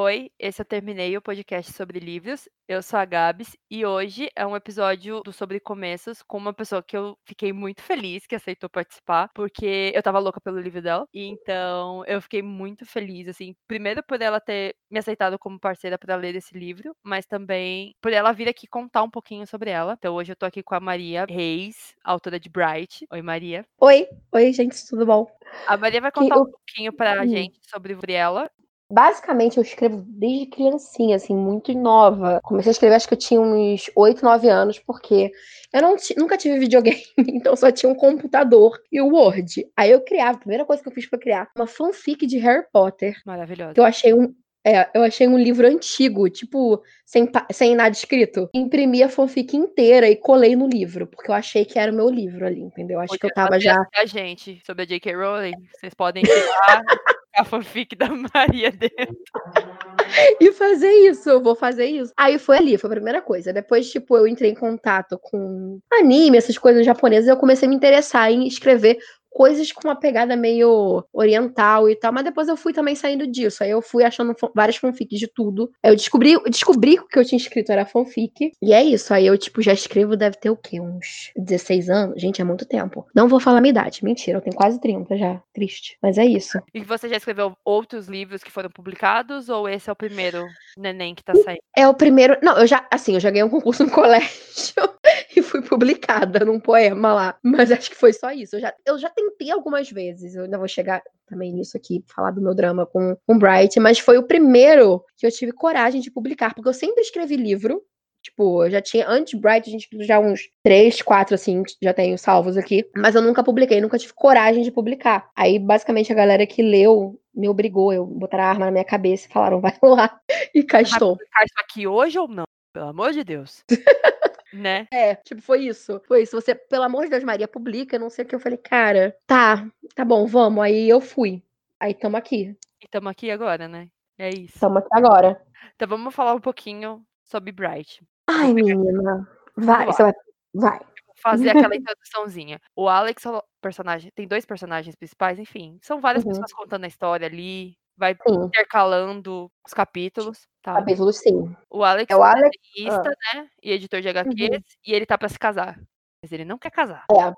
Oi, esse eu terminei o podcast sobre livros. Eu sou a Gabs e hoje é um episódio do Sobre Começos com uma pessoa que eu fiquei muito feliz que aceitou participar, porque eu tava louca pelo livro dela. E então eu fiquei muito feliz, assim, primeiro por ela ter me aceitado como parceira para ler esse livro, mas também por ela vir aqui contar um pouquinho sobre ela. Então hoje eu tô aqui com a Maria Reis, autora de Bright. Oi, Maria. Oi, oi, gente, tudo bom? A Maria vai contar um pouquinho pra hum. gente sobre ela Basicamente, eu escrevo desde criancinha, assim, muito nova. Comecei a escrever, acho que eu tinha uns 8, 9 anos, porque eu não nunca tive videogame, então só tinha um computador e o Word. Aí eu criava, a primeira coisa que eu fiz foi criar uma fanfic de Harry Potter. Maravilhosa. Que eu achei um, é, eu achei um livro antigo, tipo, sem, sem nada escrito. Imprimi a fanfic inteira e colei no livro, porque eu achei que era o meu livro ali, entendeu? Acho que eu tava já. A gente, sobre a J.K. Rowling, vocês podem tirar a fanfic da Maria dentro. e fazer isso, eu vou fazer isso. Aí foi ali, foi a primeira coisa. Depois, tipo, eu entrei em contato com anime, essas coisas japonesas, eu comecei a me interessar em escrever coisas com uma pegada meio oriental e tal, mas depois eu fui também saindo disso. Aí eu fui achando várias fanfics de tudo. Aí eu descobri, descobri que o que eu tinha escrito era fanfic. E é isso. Aí eu, tipo, já escrevo, deve ter o quê? Uns 16 anos? Gente, é muito tempo. Não vou falar minha idade. Mentira, eu tenho quase 30 já. Triste. Mas é isso. E você já escreveu outros livros que foram publicados? Ou esse é o primeiro neném que tá saindo? É o primeiro. Não, eu já, assim, eu já ganhei um concurso no colégio e fui publicada num poema lá. Mas acho que foi só isso. Eu já, eu já tentei algumas vezes. Eu ainda vou chegar também nisso aqui, falar do meu drama com o Bright, mas foi o primeiro que eu tive coragem de publicar, porque eu sempre escrevi livro. Tipo, eu já tinha, antes Bright, a gente já uns três, quatro, assim, já tenho salvos aqui. Mas eu nunca publiquei, nunca tive coragem de publicar. Aí, basicamente, a galera que leu me obrigou, eu botar a arma na minha cabeça e falaram, vai lá. E cá estou. Vai publicar isso aqui hoje ou não? Pelo amor de Deus. né? É, tipo, foi isso. Foi isso. Você, pelo amor de Deus, Maria, publica, não sei o que. Eu falei, cara, tá, tá bom, vamos. Aí eu fui. Aí tamo aqui. E tamo aqui agora, né? É isso. Tamo aqui agora. Então vamos falar um pouquinho sobre Bright. Ai, menina. Vai, você vai. Vai. Fazer aquela introduçãozinha. O Alex, o personagem, tem dois personagens principais, enfim. São várias uhum. pessoas contando a história ali vai sim. intercalando os capítulos. Tá? Capítulos, sim. O Alex é o Alex, é ah. né? E editor de HQs, uhum. e ele tá pra se casar. Mas ele não quer casar. É.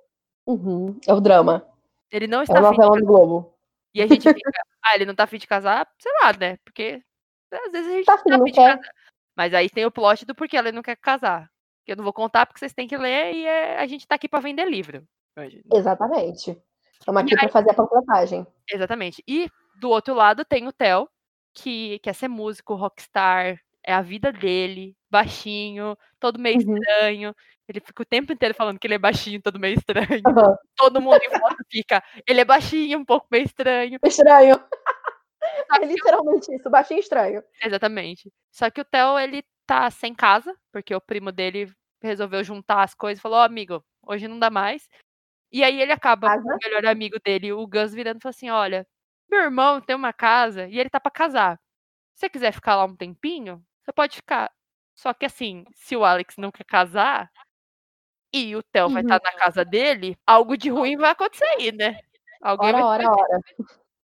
Uhum. É o drama. Ele não está é a novela do Globo. E a gente fica, ah, ele não tá afim de casar, sei lá, né? Porque às vezes a gente tá, tá afim de casar. Mas aí tem o plot do porquê ele não quer casar. Que eu não vou contar porque vocês têm que ler e é, a gente tá aqui para vender livro. Exatamente. Estamos aqui para fazer a panfletagem. Exatamente. E do outro lado tem o Theo, que quer ser músico, rockstar, é a vida dele, baixinho, todo meio uhum. estranho. Ele fica o tempo inteiro falando que ele é baixinho, todo meio estranho. Uhum. Todo mundo em volta fica, ele é baixinho, um pouco meio estranho. Estranho. É literalmente isso, baixinho estranho. Exatamente. Só que o Theo, ele tá sem casa, porque o primo dele resolveu juntar as coisas e falou: Ó, oh, amigo, hoje não dá mais. E aí ele acaba casa? com o melhor amigo dele, o Gus, virando e falou assim: olha, meu irmão tem uma casa e ele tá para casar. Se você quiser ficar lá um tempinho, você pode ficar. Só que assim, se o Alex não quer casar e o Theo uhum. vai estar na casa dele, algo de ruim vai acontecer aí, né? Alguém ora, vai ora, ora.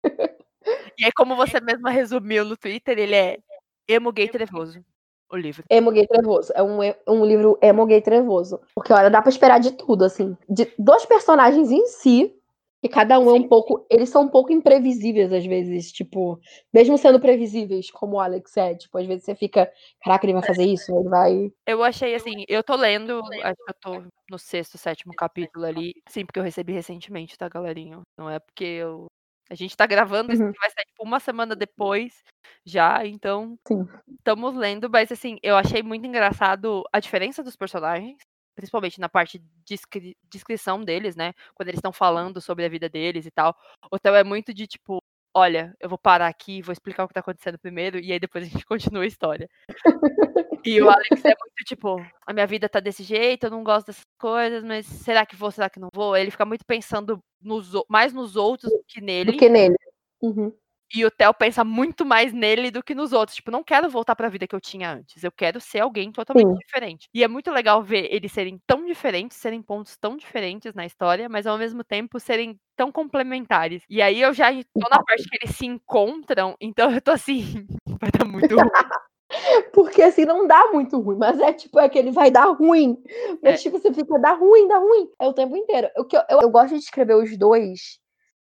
E aí, como você mesma resumiu no Twitter, ele é emo gay trevoso. O livro. Emo gay trevoso. É um, um livro emo gay trevoso. Porque, olha, dá pra esperar de tudo, assim. De dois personagens em si, que cada um Sim. é um pouco. Eles são um pouco imprevisíveis às vezes, tipo, mesmo sendo previsíveis, como o Alex é, tipo, às vezes você fica, caraca, ele vai fazer isso, ele vai. Eu achei assim, eu tô lendo, acho que eu tô no sexto, sétimo capítulo ali. Sim, porque eu recebi recentemente, tá, galerinha? Não é porque eu. A gente tá gravando, isso uhum. vai sair tipo uma semana depois já, então Sim. estamos lendo, mas assim, eu achei muito engraçado a diferença dos personagens principalmente na parte de descrição deles, né? Quando eles estão falando sobre a vida deles e tal. O Theo é muito de tipo, olha, eu vou parar aqui, vou explicar o que tá acontecendo primeiro, e aí depois a gente continua a história. e o Alex é muito tipo, a minha vida tá desse jeito, eu não gosto dessas coisas, mas será que vou, será que não vou? Ele fica muito pensando nos, mais nos outros do que nele. Do que nele. Uhum. E o Theo pensa muito mais nele do que nos outros. Tipo, não quero voltar para a vida que eu tinha antes. Eu quero ser alguém totalmente Sim. diferente. E é muito legal ver eles serem tão diferentes, serem pontos tão diferentes na história, mas ao mesmo tempo serem tão complementares. E aí eu já tô na parte que eles se encontram, então eu tô assim, Vai dar muito ruim. Porque assim não dá muito ruim, mas é tipo aquele vai dar ruim. Mas É. tipo, você fica dá ruim, dá ruim. É o tempo inteiro. O que eu, eu, eu gosto de escrever os dois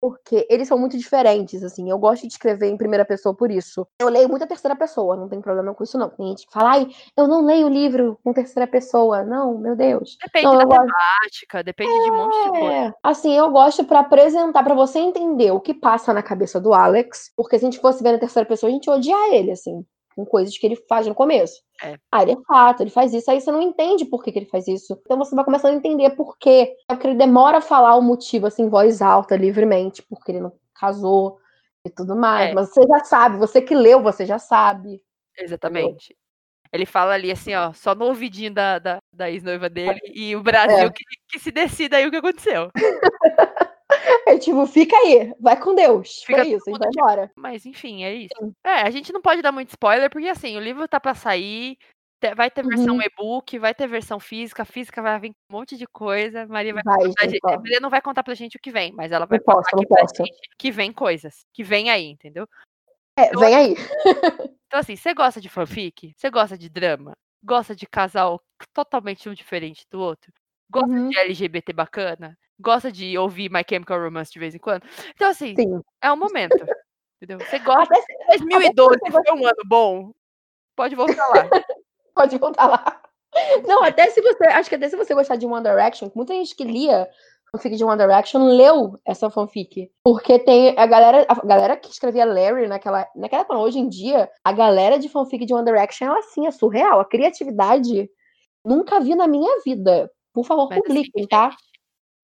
porque eles são muito diferentes, assim. Eu gosto de escrever em primeira pessoa por isso. Eu leio muito a terceira pessoa, não tem problema com isso, não. Tem gente que fala, ai, eu não leio livro com terceira pessoa. Não, meu Deus. Depende Não, da gosto. temática, depende de um monte de coisa. É, assim, eu gosto pra apresentar, pra você entender o que passa na cabeça do Alex, porque se a gente fosse ver na terceira pessoa, a gente ia odiar ele, assim, com coisas que ele faz no começo. É. Ah, ele é fato, ele faz isso, aí você não entende por que, que ele faz isso. Então você vai começando a entender por quê. É porque ele demora a falar o motivo, assim, em voz alta, livremente, porque ele não casou e tudo mais. É. Mas você já sabe, você que leu, você já sabe. Exatamente. Ele fala ali assim, ó, só no ouvidinho da, da, da ex-noiva dele e o Brasil É. que, que se decida aí o que aconteceu. É tipo, fica aí, vai com Deus. Fica Foi isso, e vai embora. Mas enfim, é isso. Sim. É, a gente não pode dar muito spoiler, porque assim, o livro tá pra sair, vai ter versão Uhum. e-book, vai ter versão física, a física vai vir com um monte de coisa. Maria vai Vai, contar a gente, ó. Maria não vai contar pra gente o que vem, mas ela vai Não contar aqui pra gente que vem coisas, que vem aí, entendeu? É, vem aí. Então, assim, você gosta de fanfic? Você gosta de drama? Gosta de casal totalmente um diferente do outro? Gosta Uhum. de LGBT bacana? Gosta de ouvir My Chemical Romance de vez em quando? Então, assim, Sim. é o momento. Entendeu? Você gosta. Até se- 2012 até foi um ano bom? Pode voltar lá. Pode voltar lá. Não, até se você. Acho que até se você gostar de One Direction, muita gente que lia fanfic de One Direction leu essa fanfic. Porque tem a galera, a galera que escrevia Larry naquela, naquela época, hoje em dia, a galera de fanfic de One Direction, ela assim, é surreal. A criatividade nunca vi na minha vida. Por favor, Mas, assim, publiquem, tá? gente,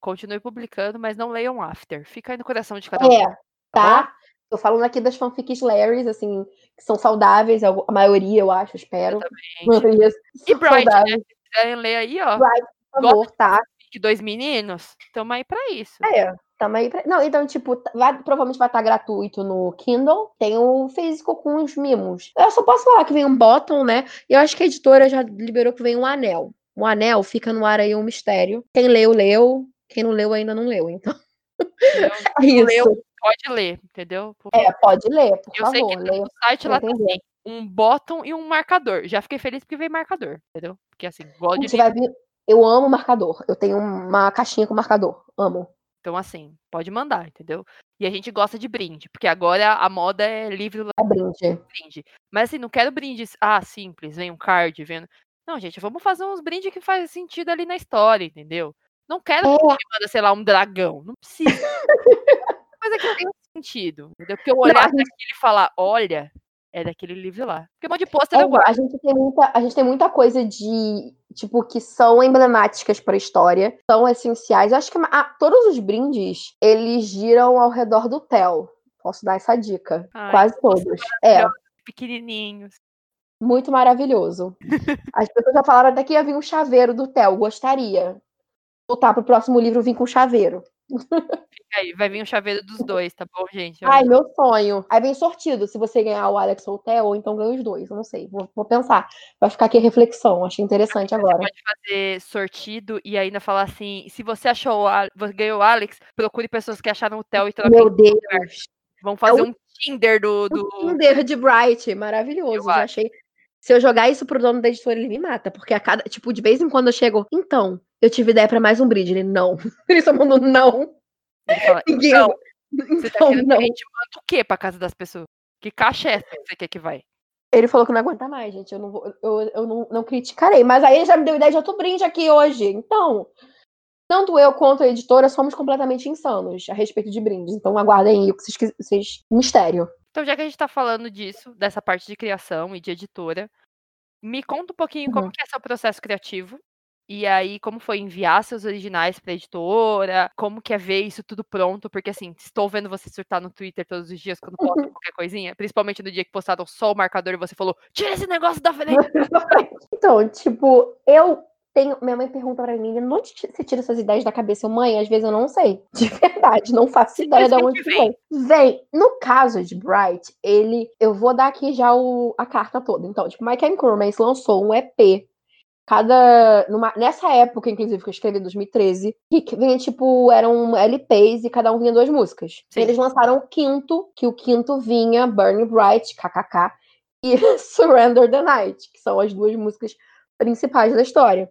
continue publicando, mas não leiam After. Fica aí no coração de cada um. É, tá tá? Tô falando aqui das fanfics Larrys, assim, que são saudáveis, a maioria, eu acho, espero. Exatamente. E Bright, né? saudáveis. Se quiserem ler aí, ó. Bright, por favor, tá? Que dois meninos, tamo aí pra isso. É, também. pra- Não, então, tipo, tá- vai- provavelmente vai estar gratuito no Kindle. Tem o físico com os mimos. Eu só posso falar que vem um bottom, né? E eu acho que a editora já liberou que vem um anel. O anel fica no ar aí um mistério. Quem leu, leu. Quem não leu, ainda não leu. Então, é isso. leu, Pode ler, entendeu? É, pode ler, por Eu sei favor. que leia no site lá tá entender. assim, um bottom e um marcador. Já fiquei feliz porque veio marcador, entendeu? Porque assim, gosto de vai vir. Eu amo marcador. Eu tenho uma caixinha com marcador. Amo. Então, assim, pode mandar, entendeu? E a gente gosta de brinde, porque agora a moda é livre É brinde. brinde. Mas assim, não quero brindes, ah, simples, vem um card, vendo. Não, gente, vamos fazer uns brindes que fazem sentido ali na história, entendeu? Não quero É. que me manda, sei lá, um dragão. Não precisa. Coisa que tem sentido, entendeu? Porque eu olhar a gente- aquilo e falar, olha, é daquele livro lá. Porque um monte de pôster É, eu guardo. a gente tem muita, a gente tem muita coisa de tipo que são emblemáticas para a história, são essenciais. Eu acho que ah, todos os brindes eles giram ao redor do Theo. Posso dar essa dica? Ai, Quase todos. É, pequenininhos. Muito maravilhoso. As pessoas já falaram até que ia vir um chaveiro do Theo. Gostaria. Voltar pro próximo livro vir com chaveiro. Fica aí, vai vir um chaveiro dos dois, tá bom, gente? Eu Ai, meu sonho. Aí vem sortido, se você ganhar o Alex ou o Theo, ou então ganha os dois. Eu não sei. Vou, vou pensar. Vai ficar aqui a reflexão. Achei interessante agora. pode fazer sortido e ainda falar assim: se você achou o você ganhou o Alex, procure pessoas que acharam o Theo e troquem. Meu Deus. Vão fazer o- um Tinder do. do... O Tinder de Bright, maravilhoso. Eu Já acho. achei. Se eu jogar isso pro dono da editora, ele me mata. Porque a cada. Tipo, de vez em quando eu chego. Então, eu tive ideia pra mais um brinde. Ele, não. Ele só mandou não. Ele fala, Ninguém. Não, você tá Então, querendo não. que a gente manda o quê pra casa das pessoas? Que caixa é essa que você quer que vai? Ele falou que não aguenta mais, gente. Eu não, vou, eu, eu não, não criticarei. Mas aí ele já me deu ideia de outro brinde aqui hoje. Então, tanto eu quanto a editora somos completamente insanos a respeito de brindes. Então, aguardem aí o que vocês, vocês. Mistério. Então, já que a gente tá falando disso, dessa parte de criação e de editora, me conta um pouquinho como Uhum. que é seu processo criativo. E aí, como foi enviar seus originais pra editora? Como que é ver isso tudo pronto? Porque, assim, estou vendo você surtar no Twitter todos os dias quando posta qualquer coisinha. Principalmente no dia que postaram só o marcador e você falou, tira esse negócio da frente. Então, tipo, eu Minha mãe pergunta pra mim, de onde você tira essas ideias da cabeça? Eu, mãe, às vezes eu não sei. De verdade, não faço ideia de onde Simplesmente vem. Vem. No caso de Bright, ele. Eu vou dar aqui já o, a carta toda. Então, tipo, Chemical Romance lançou um EP. Cada. Numa, nessa época, inclusive, que eu escrevi em 2013, que vinha, tipo, eram LPs e cada um vinha duas músicas. Sim. Eles lançaram o quinto, que o quinto vinha Burning Bright, kkk. e Surrender the Night, que são as duas músicas principais da história.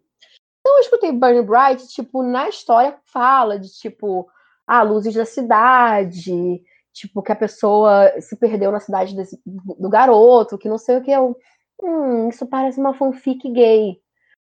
Então eu escutei Burn Bright, tipo, na história fala de tipo, ah, luzes da cidade, tipo, que a pessoa se perdeu na cidade desse, do garoto, que não sei o que. Eu, hum, isso parece uma fanfic gay.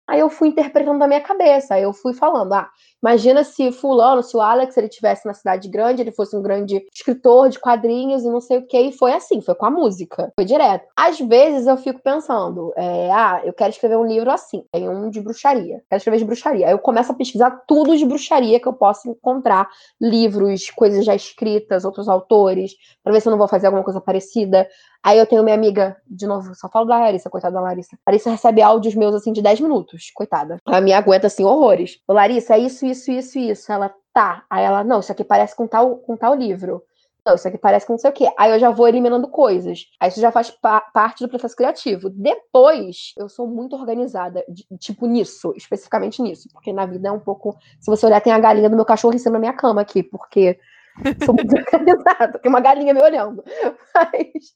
Aí eu fui interpretando da minha cabeça, aí eu fui falando, ah, imagina se fulano, se o Alex, ele tivesse na cidade grande, ele fosse um grande escritor de quadrinhos e não sei o que, e foi assim, foi com a música, foi direto. Às vezes eu fico pensando, é, ah, eu quero escrever um livro assim, tem um de bruxaria, quero escrever de bruxaria. Aí eu começo a pesquisar tudo de bruxaria que eu posso encontrar, livros, coisas já escritas, outros autores, para ver se eu não vou fazer alguma coisa parecida. Aí eu tenho minha amiga, de novo, só falo da Larissa, coitada da Larissa. Larissa recebe áudios meus, assim, de 10 minutos, coitada. A minha aguenta, assim, horrores. Ô, Larissa, é isso, isso, isso, isso. Ela, tá. Aí ela, não, isso aqui parece com tal, com tal livro. Não, isso aqui parece com não sei o quê. Aí eu já vou eliminando coisas. Aí isso já faz pa parte do processo criativo. Depois, eu sou muito organizada, de, tipo, nisso, especificamente nisso. Porque na vida é um pouco. Se você olhar, tem a galinha do meu cachorro em cima da minha cama aqui, porque Sou muito organizada, tem uma galinha me olhando. Mas,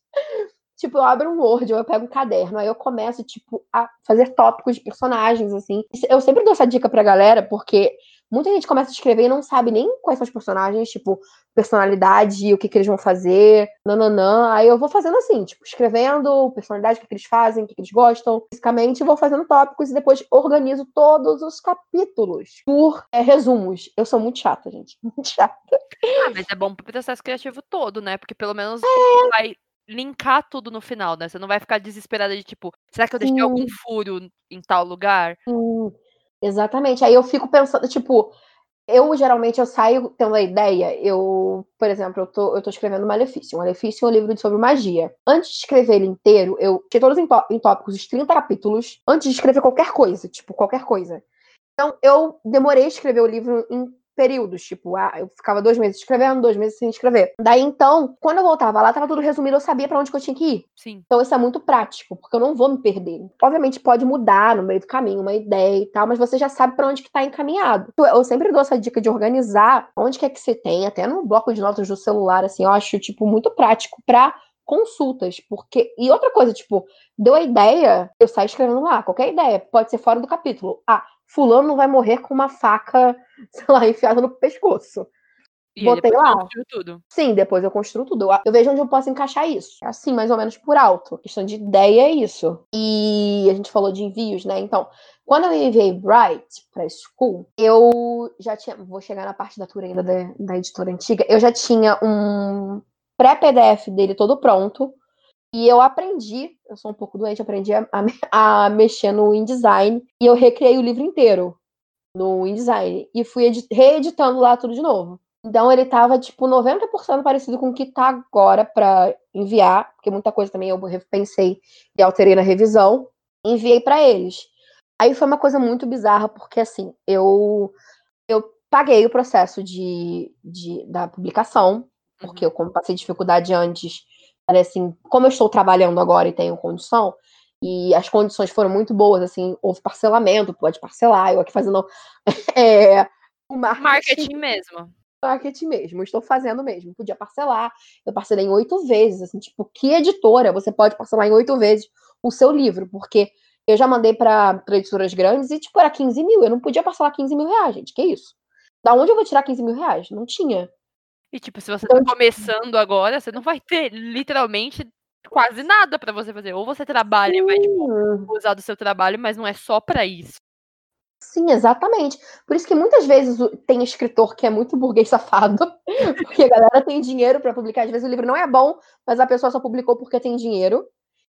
tipo, eu abro um Word, ou eu pego um caderno, aí eu começo, tipo, a fazer tópicos de personagens, assim. Eu sempre dou essa dica pra galera, porque muita gente começa a escrever e não sabe nem quais são os personagens, tipo, personalidade, o que, que eles vão fazer, nananã. Aí eu vou fazendo assim, tipo, escrevendo personalidade, o que, que eles fazem, o que, que eles gostam. Fisicamente, vou fazendo tópicos e depois organizo todos os capítulos por é, resumos. Eu sou muito chata, gente. Muito chata. Ah, mas é bom pro processo criativo todo, né? Porque pelo menos é. vai linkar tudo no final, né? Você não vai ficar desesperada de tipo, será que eu deixei Sim. algum furo em tal lugar? Sim. Exatamente. Aí eu fico pensando, tipo, eu geralmente eu saio tendo a ideia, eu, por exemplo, eu tô, eu tô escrevendo Malefício. Malefício é um livro sobre magia. Antes de escrever ele inteiro, eu tinha todos em, em tópicos, os 30 capítulos, antes de escrever qualquer coisa, tipo, qualquer coisa. Então, eu demorei a escrever o livro em períodos, tipo, ah, eu ficava dois meses escrevendo, dois meses sem escrever. Daí então, quando eu voltava lá, tava tudo resumido, eu sabia para onde que eu tinha que ir. Sim. Então isso é muito prático, porque eu não vou me perder. Obviamente pode mudar no meio do caminho, uma ideia e tal, mas você já sabe para onde que tá encaminhado. Eu sempre dou essa dica de organizar onde quer que você tem, até no bloco de notas do celular, assim, eu acho, tipo, muito prático pra consultas, porque e outra coisa, tipo, deu a ideia, eu saio escrevendo lá, qualquer ideia, pode ser fora do capítulo. Ah, fulano não vai morrer com uma faca, sei lá, enfiada no pescoço. E Botei lá. Tudo. Sim, depois eu construo tudo. Eu vejo onde eu posso encaixar isso. É assim, mais ou menos por alto. A questão de ideia é isso. E a gente falou de envios, né? Então, quando eu enviei Bright para School, eu já tinha. Vou chegar na parte da tour ainda da, da editora antiga. Eu já tinha um pré-PDF dele todo pronto. E eu aprendi, eu sou um pouco doente, aprendi a, a, a mexer no InDesign e eu recriei o livro inteiro no InDesign e fui reeditando lá tudo de novo. Então ele tava tipo 90% parecido com o que tá agora para enviar, porque muita coisa também eu pensei e alterei na revisão, enviei para eles. Aí foi uma coisa muito bizarra, porque assim, eu eu paguei o processo de, de da publicação, porque uhum. eu como passei dificuldade antes, assim, como eu estou trabalhando agora e tenho condição, e as condições foram muito boas, assim, houve parcelamento, pode parcelar, eu aqui fazendo é, o marketing. marketing mesmo. Marketing mesmo, estou fazendo mesmo. Podia parcelar, eu parcelei em oito vezes, assim, tipo, que editora você pode parcelar em oito vezes o seu livro? Porque eu já mandei para editoras grandes e, tipo, era 15 mil, eu não podia parcelar 15 mil reais, gente, que isso? Da onde eu vou tirar 15 mil reais? Não tinha. E, tipo, se você tá então, tá começando agora, você não vai ter literalmente quase nada para você fazer. Ou você trabalha, e vai tipo, usar do seu trabalho, mas não é só para isso. Sim, exatamente. Por isso que muitas vezes tem escritor que é muito burguês safado, porque a galera tem dinheiro para publicar. Às vezes o livro não é bom, mas a pessoa só publicou porque tem dinheiro.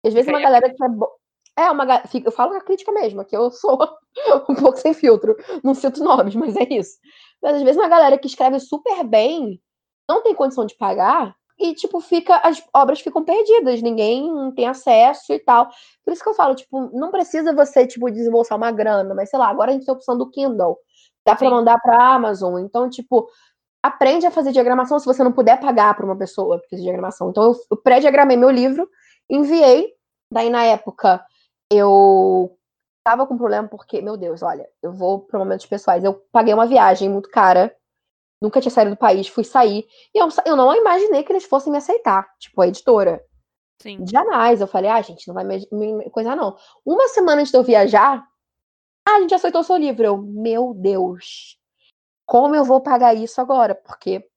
E às vezes uma galera que é bo... É uma eu falo a crítica mesmo, que eu sou um pouco sem filtro, não cito nomes, mas é isso. Mas às vezes uma galera que escreve super bem não tem condição de pagar e, tipo, fica, as obras ficam perdidas, ninguém tem acesso e tal. Por isso que eu falo, tipo, não precisa você, tipo, desembolsar uma grana, mas sei lá, agora a gente tem a opção do Kindle. Dá para mandar pra Amazon. Então, tipo, aprende a fazer diagramação se você não puder pagar para uma pessoa fazer diagramação. Então, eu, eu pré-diagramei meu livro, enviei. Daí, na época, eu tava com problema porque, meu Deus, olha, eu vou para momentos pessoais. Eu paguei uma viagem muito cara nunca tinha saído do país, fui sair. E eu, eu não imaginei que eles fossem me aceitar, tipo, a editora. Sim. Jamais. Eu falei, ah, gente, não vai me, me coisar, não. Uma semana antes de eu viajar, ah, a gente aceitou o seu livro. Eu, meu Deus, como eu vou pagar isso agora? Porque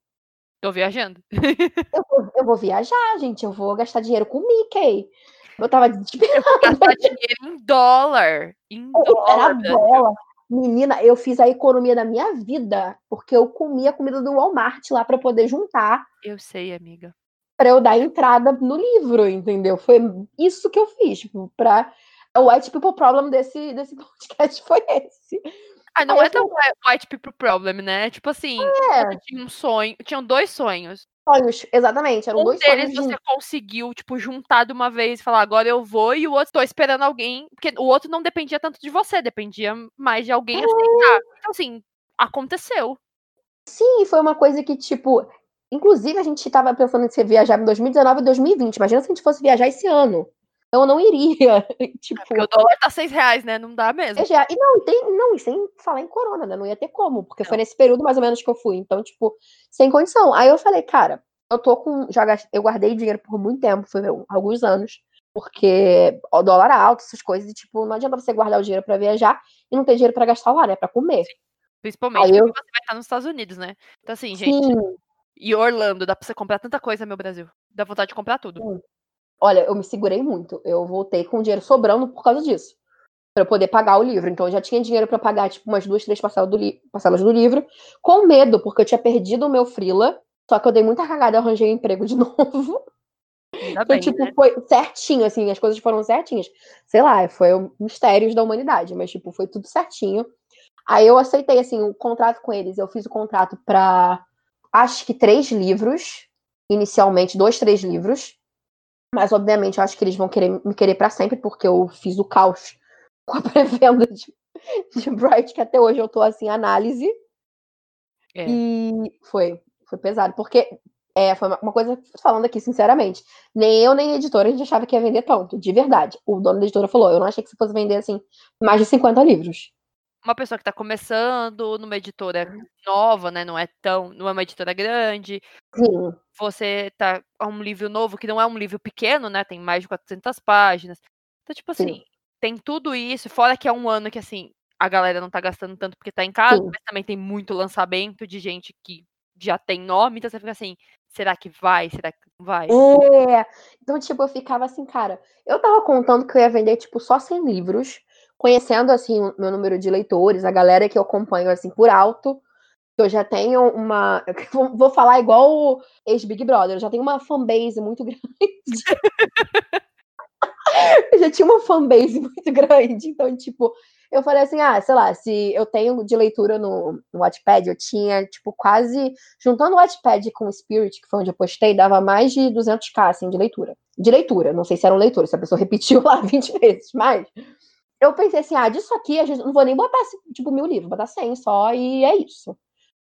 Tô viajando. eu vou, eu vou viajar, gente. Eu vou gastar dinheiro com o Mickey. Eu tava desesperada. Gastar dinheiro em dólar. Em Era dólar. Brasil. bola. Menina, eu fiz a economia da minha vida, porque eu comia a comida do Walmart lá pra poder juntar, Eu sei, amiga. pra eu dar entrada no livro, entendeu? Foi isso que eu fiz, tipo, pra o White People Problem desse, desse podcast foi esse. Ah, não Aí é tão whi- white people problem, né? Tipo assim, É, tinha um sonho, tinham dois sonhos. Sonhos, exatamente, eram Um dois deles sonhos você juntos. conseguiu, tipo, juntar de uma vez e falar, agora eu vou, e o outro tô esperando alguém, porque o outro não dependia tanto de você, dependia mais de alguém aceitar. Então, assim, aconteceu. Sim, foi uma coisa que, tipo, inclusive a gente tava pensando em se viajar em 2019 e 2020. Imagina se a gente fosse viajar esse ano. Então eu não iria. tipo, Porque o dólar tá seis reais, né? Não dá mesmo. viajar. E não, e tem, não, e sem falar em corona, né? Não ia ter como, porque foi nesse período mais ou menos que eu fui. Então, tipo, sem condição. Aí eu falei, cara, eu tô com. Já gastei, eu guardei dinheiro por muito tempo, foi um, alguns anos. Porque o dólar alto, essas coisas, e, tipo, não adianta você guardar o dinheiro pra viajar e não ter dinheiro pra gastar lá, né? Pra comer. Principalmente Aí porque eu- você vai estar nos Estados Unidos, né? Então, assim, gente, Sim, e Orlando, dá pra você comprar tanta coisa, meu Brasil. Dá vontade de comprar tudo. Olha, eu me segurei muito. Eu voltei com o dinheiro sobrando por causa disso. Pra eu poder pagar o livro. Então eu já tinha dinheiro pra pagar, tipo, umas duas, três parcelas do, parcelas do livro. Com medo, porque eu tinha perdido o meu Freela. Só que eu dei muita cagada e arranjei um emprego de novo. Ainda Então, bem, tipo, né? foi certinho, assim, as coisas foram certinhas. Sei lá, foi o mistérios da humanidade, mas, tipo, foi tudo certinho. Aí eu aceitei, assim, o contrato com eles. Eu fiz o contrato pra, acho que três livros. Inicialmente, dois, três livros. Mas, obviamente, eu acho que eles vão querer me querer pra sempre, porque eu fiz o caos com a pré-venda de, de Bright, que até hoje eu tô, assim, análise. É. E foi, foi pesado, porque é, foi uma- uma coisa, falando aqui sinceramente, nem eu nem a editora a gente achava que ia vender tanto, de verdade. O dono da editora falou, eu não achei que você fosse vender, assim, mais de 50 livros. Uma pessoa que tá começando numa editora nova, né? Não é tão. Não é uma editora grande. Sim, Você tá a um livro novo, que não é um livro pequeno, né? Tem mais de 400 páginas. Então, tipo Sim. assim, tem tudo isso. Fora que é um ano que, assim, a galera não tá gastando tanto porque tá em casa, Sim. mas também tem muito lançamento de gente que já tem nome. Então você fica assim, será que vai? Será que não vai? É. Então, tipo, eu ficava assim, cara, eu tava contando que eu ia vender, tipo, só 100 livros, conhecendo, assim, o meu número de leitores, a galera que eu acompanho, assim, por alto, eu já tenho uma. Vou falar igual o ex-Big Brother, eu já tenho uma fanbase muito grande. eu já tinha uma fanbase muito grande, então, tipo, eu falei assim, ah, sei lá, se eu tenho de leitura no, no Wattpad, eu tinha, tipo, quase, juntando o Wattpad com o Spirit, que foi onde eu postei, dava mais de 200k, assim, de leitura. De leitura, não sei se eram leitores, se a pessoa repetiu lá 20 vezes, mas eu pensei assim, ah, disso aqui, a gente não vou nem botar, tipo, mil livros, vou botar 100 só, e é isso.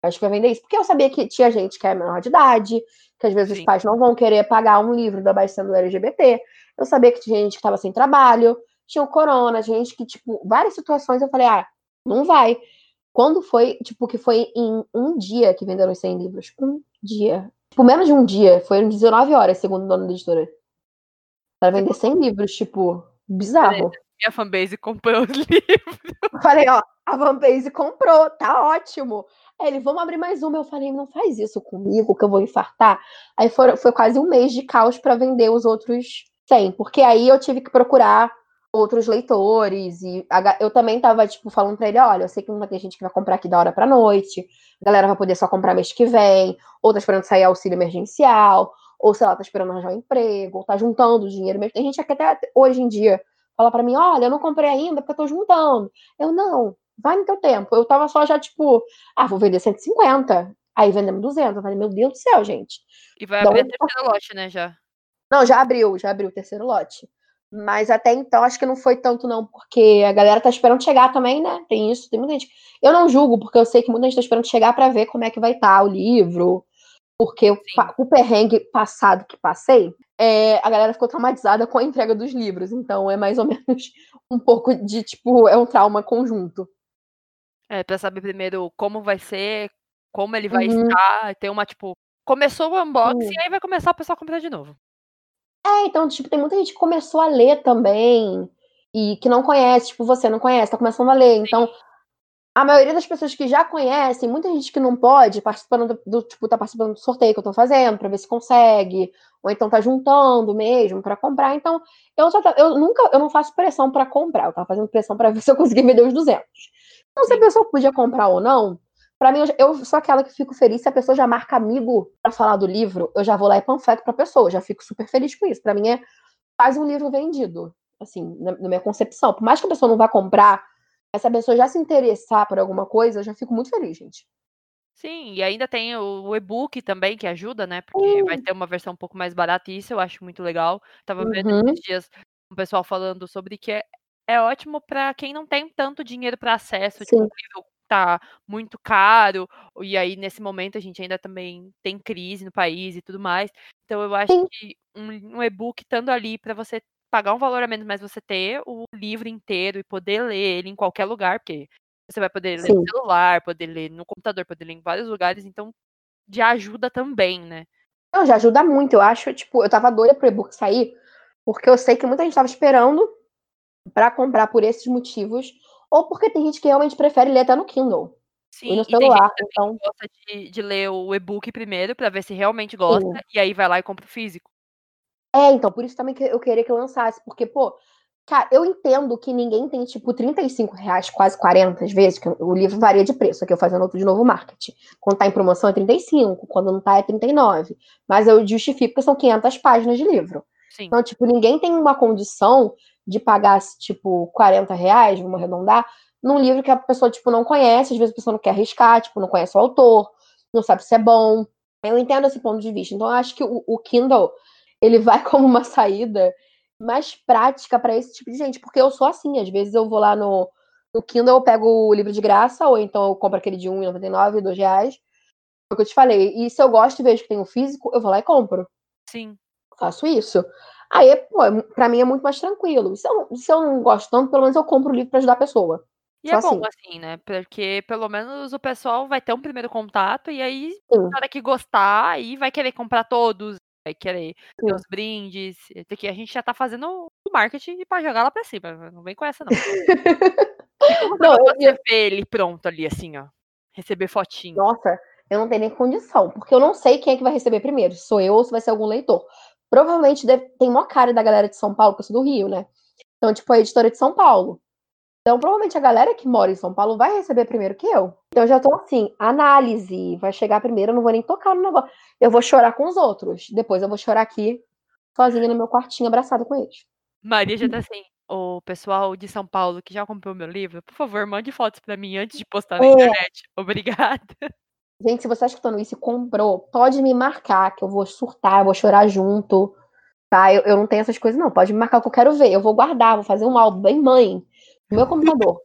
Acho que vai vender isso, porque eu sabia que tinha gente que é menor de idade, que às vezes os Sim. pais não vão querer pagar um livro da baixa sendo LGBT, eu sabia que tinha gente que estava sem trabalho, tinha o corona, gente que, tipo, várias situações eu falei, ah, não vai. Quando foi, tipo, que foi em um dia que venderam os 100 livros? Um dia. Tipo, menos de um dia. Foram 19 horas, segundo o dono da editora. Pra vender 100 livros, tipo, bizarro. Minha fanbase comprou os livros. Falei, ó, a Fanbase comprou, tá ótimo. Aí ele, vamos abrir mais uma. Eu falei, não faz isso comigo, que eu vou infartar. Aí foi, foi quase um mês de caos pra vender os outros 100, porque aí eu tive que procurar outros leitores e a eu também tava, tipo, falando pra ele, olha, eu sei que não vai ter gente que vai comprar aqui da hora pra noite, a galera vai poder só comprar mês que vem, ou tá esperando sair auxílio emergencial, ou sei lá, tá esperando arranjar um emprego, ou tá juntando dinheiro mesmo. Tem gente que até hoje em dia fala pra mim, olha, eu não comprei ainda porque eu tô juntando. Eu, não, vai no teu tempo. Eu tava só já, tipo, ah, vou vender 150. Aí vendemos 200. Eu falei, meu Deus do céu, gente. E vai abrir a terceira lote, né, já. Não, já abriu, já abriu o terceiro lote. Mas até então, acho que não foi tanto, não, porque a galera tá esperando chegar também, né? Tem isso, tem muita gente. Eu não julgo, porque eu sei que muita gente tá esperando chegar pra ver como é que vai estar o livro. Porque o, Sim. o perrengue passado que passei, é, a galera ficou traumatizada com a entrega dos livros. Então é mais ou menos um pouco de, tipo, é um trauma conjunto. É, pra saber primeiro como vai ser, como ele vai Uhum. estar, ter uma, tipo, começou o unboxing, Sim. aí vai começar o pessoal a comprar de novo. É, então, tipo, tem muita gente que começou a ler também e que não conhece, tipo, você não conhece, tá começando a ler. Então, a maioria das pessoas que já conhecem, muita gente que não pode, participando do, do tipo, tá participando do sorteio que eu tô fazendo, para ver se consegue, ou então tá juntando mesmo para comprar. Então, eu só eu nunca, eu não faço pressão para comprar, eu tava fazendo pressão para ver se eu conseguia vender os 200. Então, se a pessoa podia comprar ou não, para mim, eu, eu, sou aquela que fico feliz se a pessoa já marca amigo para falar do livro, eu já vou lá e panfleto pra pessoa, já fico super feliz com isso. Para mim é quase um livro vendido, assim, na, na minha concepção. Por mais que a pessoa não vá comprar essa pessoa já se interessar por alguma coisa, eu já fico muito feliz, gente. Sim, e ainda tem o e-book também que ajuda, né? Porque vai ter uma versão um pouco mais barata e isso eu acho muito legal. Tava vendo Uhum. esses dias um pessoal falando sobre que é, é ótimo para quem não tem tanto dinheiro para acesso, tipo, Sim. livro tá muito caro, e aí nesse momento a gente ainda também tem crise no país e tudo mais. Então eu acho Sim. que um, um e-book estando ali para você pagar um valor a menos, mas você ter o livro inteiro e poder ler ele em qualquer lugar, porque você vai poder ler no Sim. celular, poder ler no computador, poder ler em vários lugares, então já ajuda também, né? Não, já ajuda muito. Eu acho, tipo, eu tava doida pro e-book sair, porque eu sei que muita gente tava esperando para comprar por esses motivos, ou porque tem gente que realmente prefere ler até no Kindle. Sim, no e tem gente celular, também então... que gosta de, de ler o e-book primeiro para ver se realmente gosta, Sim. e aí vai lá e compra o físico. É, então, por isso também que eu queria que lançasse, porque, pô, cara, eu entendo que ninguém tem, tipo, 35 reais, quase 40 às vezes, que o livro varia de preço, aqui eu fazendo outro de novo marketing. Quando tá em promoção é 35, quando não tá é 39. Mas eu justifico que são 500 páginas de livro. Sim. Então, tipo, ninguém tem uma condição de pagar, tipo, 40 reais, vamos arredondar, num livro que a pessoa, tipo, não conhece, às vezes a pessoa não quer arriscar, tipo, não conhece o autor, não sabe se é bom. Eu entendo esse ponto de vista. Então, eu acho que o, o Kindle, ele vai como uma saída mais prática para esse tipo de gente, porque eu sou assim, às vezes eu vou lá no, no Kindle, eu pego o livro de graça, ou então eu compro aquele de R$1,99, 2,00 reais, é o que eu te falei. E se eu gosto e vejo que tem o físico, eu vou lá e compro. Sim. Faço isso. Aí, pô, pra mim é muito mais tranquilo. Se eu, se eu não gosto tanto, pelo menos eu compro o livro pra ajudar a pessoa. E Só é bom assim. assim, né? Porque pelo menos o pessoal vai ter um primeiro contato e aí, Sim. na hora que gostar, aí vai querer comprar todos, vai querer ter Sim. os brindes. Porque a gente já tá fazendo o marketing pra jogar lá pra cima. Não vem com essa, não. Como Não, não, eu- você vê ele pronto ali, assim, ó. Receber fotinho. Nossa, eu não tenho nem condição, porque eu não sei quem é que vai receber primeiro, se sou eu ou se vai ser algum leitor. Provavelmente deve- tem mó cara da galera de São Paulo, que eu sou do Rio, né? Então, tipo, a editora de São Paulo. Então, provavelmente a galera que mora em São Paulo vai receber primeiro que eu. Então, eu já tô assim, análise, vai chegar primeiro, eu não vou nem tocar no negócio. Eu vou chorar com os outros. Depois eu vou chorar aqui, sozinha no meu quartinho, abraçada com eles. Maria já tá assim. O pessoal de São Paulo que já comprou meu livro, por favor, mande fotos pra mim antes de postar na É. internet. Obrigada. Gente, se você tá escutando isso e comprou, pode me marcar, que eu vou surtar, eu vou chorar junto. Tá? Eu, eu não tenho essas coisas, não. Pode me marcar o que eu quero ver. Eu vou guardar, vou fazer um álbum bem mãe no meu computador.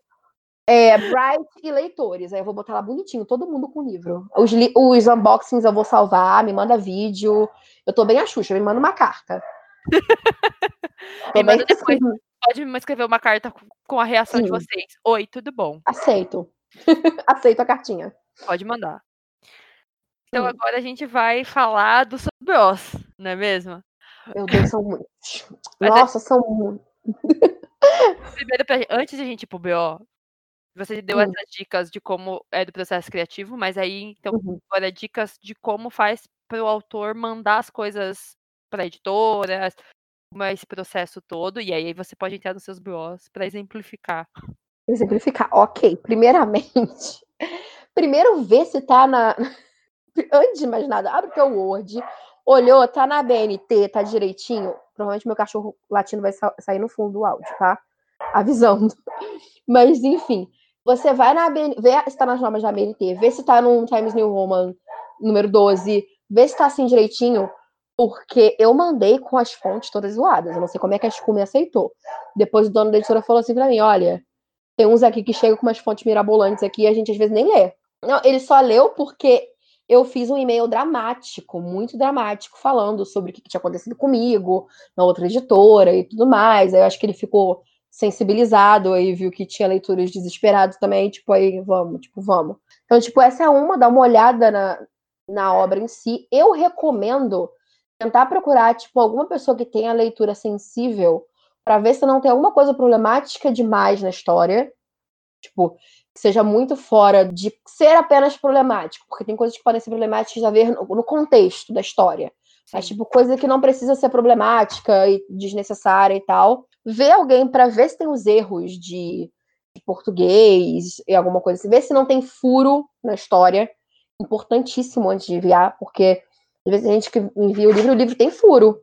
É, Bright e leitores. Aí eu vou botar lá bonitinho, todo mundo com livro. Os, os unboxings eu vou salvar, me manda vídeo. Eu tô bem a Xuxa, me manda uma carta. Me manda depois. assim, Pode me escrever uma carta com- a reação de Sim. vocês. Oi, tudo bom? Aceito. Aceito a cartinha. Pode mandar. Então Hum. agora a gente vai falar do Sobros, não é mesmo? Meu Deus, são muitos. É- Nossa, são muitos. Primeiro, pra, antes de a gente ir pro BO, você deu Hum. essas dicas de como é do processo criativo, mas aí, então, Uhum. agora dicas de como faz para o autor mandar as coisas para editoras, como é esse processo todo, e aí você pode entrar nos seus BOs para exemplificar. Exemplificar. Ok, primeiramente. Primeiro vê se tá na. Antes de mais nada, abre o teu Word, olhou, tá na BNT, tá direitinho. Provavelmente meu cachorro latindo vai sa- sair no fundo do áudio, tá? Avisando. Mas, enfim. Você vai na BNT, vê se tá nas normas da BNT, vê se tá no Times New Roman número 12, vê se tá assim direitinho, porque eu mandei com as fontes todas zoadas. Eu não sei como é que a Scooby aceitou. Depois o dono da editora falou assim pra mim: olha, tem uns aqui que chegam com umas fontes mirabolantes aqui e a gente às vezes nem lê. Não, ele só leu porque eu fiz um e-mail dramático, muito dramático, falando sobre o que tinha acontecido comigo, na outra editora e tudo mais. Aí eu acho que ele ficou sensibilizado aí viu que tinha leitores desesperados também, tipo, aí vamos, tipo, vamos. Então, tipo, essa é uma, dá uma olhada na, na obra em si. Eu recomendo tentar procurar, tipo, alguma pessoa que tenha leitura sensível para ver se não tem alguma coisa problemática demais na história. Tipo, que seja muito fora de ser apenas problemático, porque tem coisas que podem ser problemáticas a ver no, no contexto da história. Mas, tipo, coisa que não precisa ser problemática e desnecessária e tal. Ver alguém para ver se tem os erros de, de português e alguma coisa assim. Ver se não tem furo na história. Importantíssimo antes de enviar, porque às vezes a gente que envia o livro, o livro tem furo.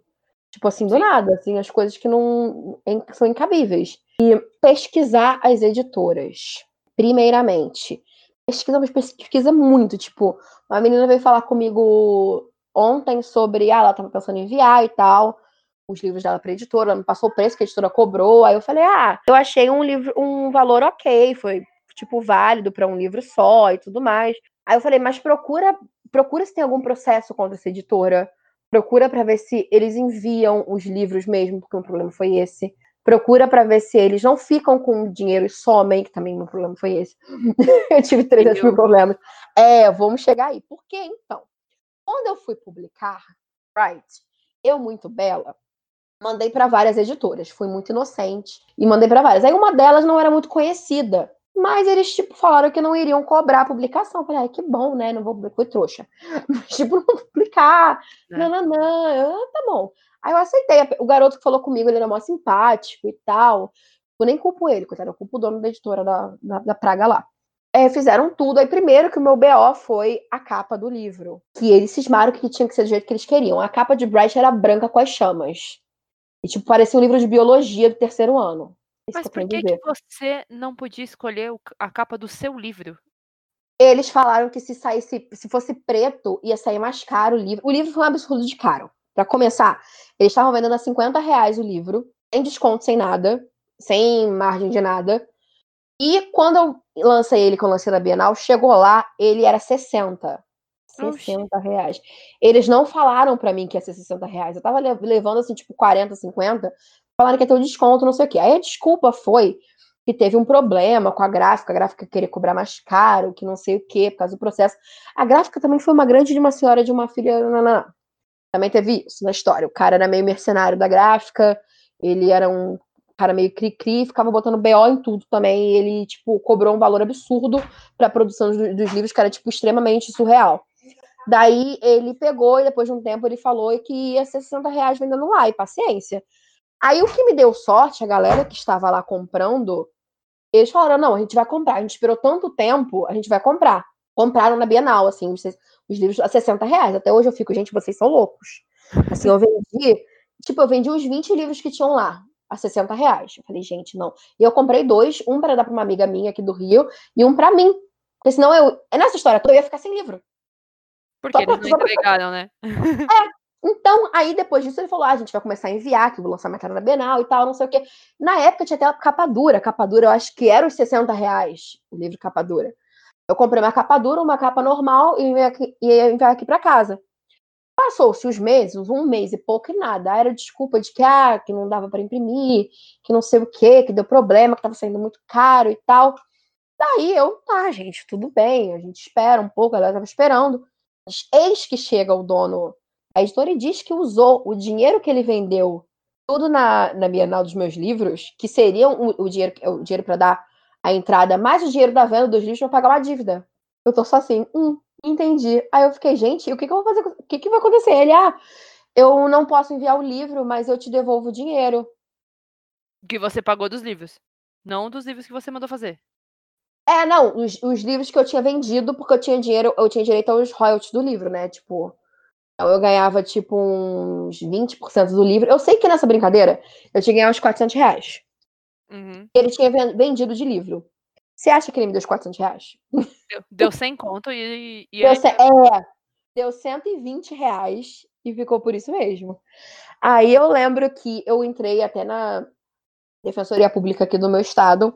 Tipo assim, do nada, assim, as coisas que não são incabíveis. E pesquisar as editoras, primeiramente. Pesquisa, mas pesquisa muito. Tipo, uma menina veio falar comigo ontem sobre, ah, ela tava pensando em enviar e tal, os livros dela pra editora, ela passou o preço que a editora cobrou. Aí eu falei, ah, eu achei um livro, um valor ok, foi tipo válido para um livro só e tudo mais. Aí eu falei, mas procura, procura se tem algum processo contra essa editora Procura para ver se eles enviam os livros mesmo, porque o problema foi esse. Procura para ver se eles não ficam com dinheiro e somem, que também o problema foi esse. eu tive 300 mil problemas. É, vamos chegar aí. Por que então? Quando eu fui publicar, right, eu muito bela, mandei para várias editoras. Fui muito inocente e mandei para várias. Aí uma delas não era muito conhecida. Mas eles, tipo, falaram que não iriam cobrar a publicação. Eu falei, ai, que bom, né? Não vou publicar. Foi trouxa. Mas, tipo, não vou publicar. É. Não, não, não. Eu, ah, tá bom. Aí eu aceitei. O garoto que falou comigo, ele era mó simpático e tal. Eu nem culpo ele, coitado. Eu culpo o dono da editora da, da, da Praga lá. É, fizeram tudo. Aí, primeiro, que o meu BO foi a capa do livro. Que eles cismaram que tinha que ser do jeito que eles queriam. A capa de Bright era branca com as chamas. E, tipo, parecia um livro de biologia do terceiro ano. Mas por que, que você não podia escolher a capa do seu livro? Eles falaram que se saísse, se fosse preto, ia sair mais caro o livro. O livro foi um absurdo de caro. Para começar, eles estavam vendendo a 50 reais o livro, sem desconto, sem nada, sem margem de nada. E quando eu lancei ele, que eu lancei na Bienal, chegou lá, ele era 60. 60 reais. Eles não falaram para mim que ia ser 60 reais. Eu tava levando assim, tipo, 40, 50 falaram que ia ter um desconto, não sei o quê. Aí a desculpa foi que teve um problema com a gráfica, a gráfica queria cobrar mais caro, que não sei o quê, por causa do processo. A gráfica também foi uma grande de uma senhora de uma filha. Não, não, não. Também teve isso na história. O cara era meio mercenário da gráfica, ele era um cara meio cri-cri, ficava botando BO em tudo também. Ele, tipo, cobrou um valor absurdo para a produção dos, dos livros, que era, tipo, extremamente surreal. Daí ele pegou e depois de um tempo ele falou que ia ser 60 reais vendendo lá, e paciência. Aí o que me deu sorte, a galera que estava lá comprando, eles falaram: não, a gente vai comprar. A gente esperou tanto tempo, a gente vai comprar. Compraram na Bienal, assim, os, livros a 60 reais. Até hoje eu fico, gente, vocês são loucos. Assim, eu vendi, tipo, eu vendi os 20 livros que tinham lá a 60 reais. Eu falei, gente, não. E eu comprei dois, um para dar para uma amiga minha aqui do Rio e um para mim. Porque senão eu. É nessa história toda eu ia ficar sem livro. Porque eles não entregaram, né? É, então, aí depois disso ele falou: ah, a gente vai começar a enviar, que vou lançar matéria na Bienal e tal, não sei o quê. Na época tinha até capa dura. Capa dura, eu acho que era os 60 reais o livro capa dura. Eu comprei uma capa dura, uma capa normal e ia enviar aqui para casa. Passou-se os meses, um mês e pouco e nada. Aí era desculpa de que, ah, que não dava para imprimir, que não sei o quê, que deu problema, que estava saindo muito caro e tal. Daí eu, tá, gente, tudo bem, a gente espera um pouco, ela estava esperando. Mas eis que chega o dono a editora diz que usou o dinheiro que ele vendeu tudo na, na Bienal dos meus livros, que seriam o, o dinheiro, o dinheiro para dar a entrada, mais o dinheiro da venda dos livros para pagar uma dívida. Eu tô só assim, hum, entendi. Aí eu fiquei, gente, o que, que eu vou fazer? O que, que vai acontecer? Ele, ah, eu não posso enviar o livro, mas eu te devolvo o dinheiro. Que você pagou dos livros. Não dos livros que você mandou fazer. É, não, os, os livros que eu tinha vendido, porque eu tinha dinheiro, eu tinha direito aos royalties do livro, né? Tipo, então, eu ganhava, tipo, uns 20% do livro. Eu sei que nessa brincadeira eu tinha ganhado uns 400 reais. Uhum. Ele tinha vendido de livro. Você acha que ele me deu os 400 reais? Deu, deu 100 conto e. e deu, aí... É, deu 120 reais e ficou por isso mesmo. Aí eu lembro que eu entrei até na Defensoria Pública aqui do meu estado.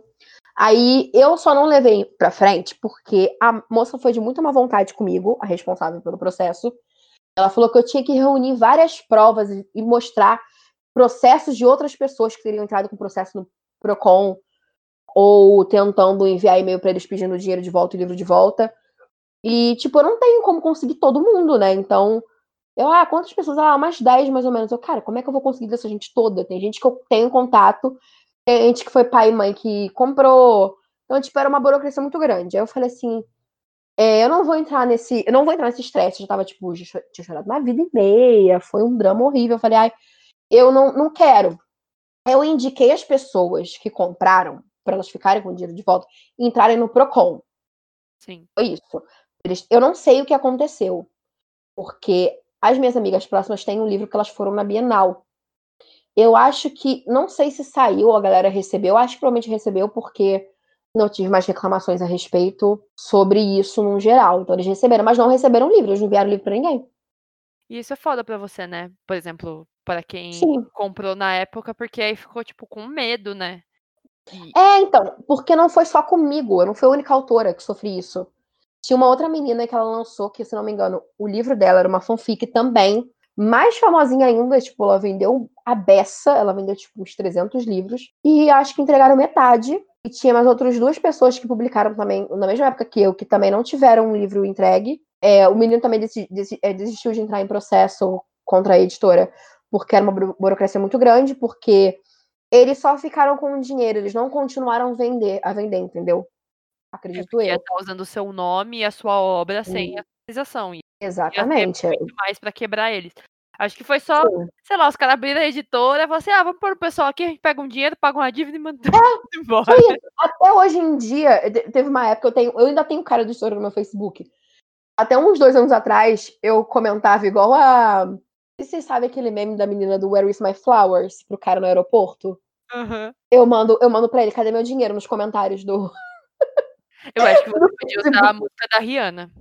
Aí eu só não levei pra frente porque a moça foi de muita má vontade comigo, a responsável pelo processo. Ela falou que eu tinha que reunir várias provas e mostrar processos de outras pessoas que teriam entrado com processo no Procon ou tentando enviar e-mail para eles pedindo dinheiro de volta e livro de volta. E, tipo, eu não tenho como conseguir todo mundo, né? Então, Eu, ah, quantas pessoas? Ah, umas 10 mais ou menos. Eu, cara, como é que eu vou conseguir dessa gente toda? Tem gente que eu tenho contato, tem gente que foi pai e mãe que comprou. Então, tipo, era uma burocracia muito grande. Aí eu falei assim, é, eu não vou entrar nesse. Eu não vou entrar nesse estresse. Eu já tava, tipo, já tinha chorado uma vida e meia. Foi um drama horrível. Eu falei, ai, eu não, não quero. Eu indiquei as pessoas que compraram para elas ficarem com o dinheiro de volta entrarem no Procon. Sim. Foi isso. Eu não sei o que aconteceu. Porque as minhas amigas próximas têm um livro que elas foram na Bienal. Eu acho que, não sei se saiu, a galera recebeu, acho que provavelmente recebeu, porque não tive mais reclamações a respeito sobre isso no geral. Então eles receberam, mas não receberam livro, eles não enviaram livro pra ninguém. E isso é foda pra você, né? Por exemplo, para quem Sim. comprou na época, porque aí ficou, tipo, com medo, né? E... É, então, porque não foi só comigo, eu não fui a única autora que sofri isso. Tinha uma outra menina que ela lançou, que, se não me engano, o livro dela era uma fanfic também. Mais famosinha ainda, tipo, ela vendeu a beça, ela vendeu, tipo, uns 300 livros. E acho que entregaram metade. E tinha mais outras duas pessoas que publicaram também, na mesma época que eu, que também não tiveram um livro entregue. É, o menino também é, desistiu de entrar em processo contra a editora, porque era uma burocracia muito grande, porque eles só ficaram com o dinheiro, eles não continuaram a vender, a vender entendeu? Acredito é eu. Tá usando o seu nome e a sua obra sem autorização. Exatamente. Muito mais para quebrar eles. Acho que foi só, Sim. sei lá, os caras abriram a editora e falaram assim: ah, vamos pôr o pessoal aqui, a gente pega um dinheiro, paga uma dívida e manda é, embora. Sim. Até hoje em dia, teve uma época, eu tenho, eu ainda tenho cara do história no meu Facebook. Até uns dois anos atrás, eu comentava igual a. Vocês sabem aquele meme da menina do Where is My Flowers pro cara no aeroporto? Uhum. Eu mando, eu mando pra ele, cadê meu dinheiro? Nos comentários do, eu acho que você podia usar a música da Rihanna.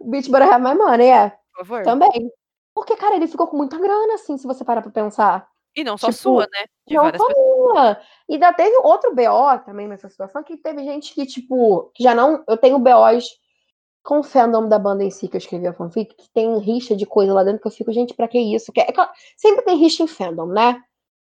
Bitch Better Have My Money, é. Por favor. Também. Porque, cara, ele ficou com muita grana, assim, se você parar pra pensar. E não só tipo, sua, né? De não só minha. E ainda teve outro BO também nessa situação, que teve gente que, tipo, já não. Eu tenho BOs com o fandom da banda em si que eu escrevi a fanfic, que tem rixa de coisa lá dentro que eu fico, gente, pra que isso? Que é, sempre tem rixa em fandom, né?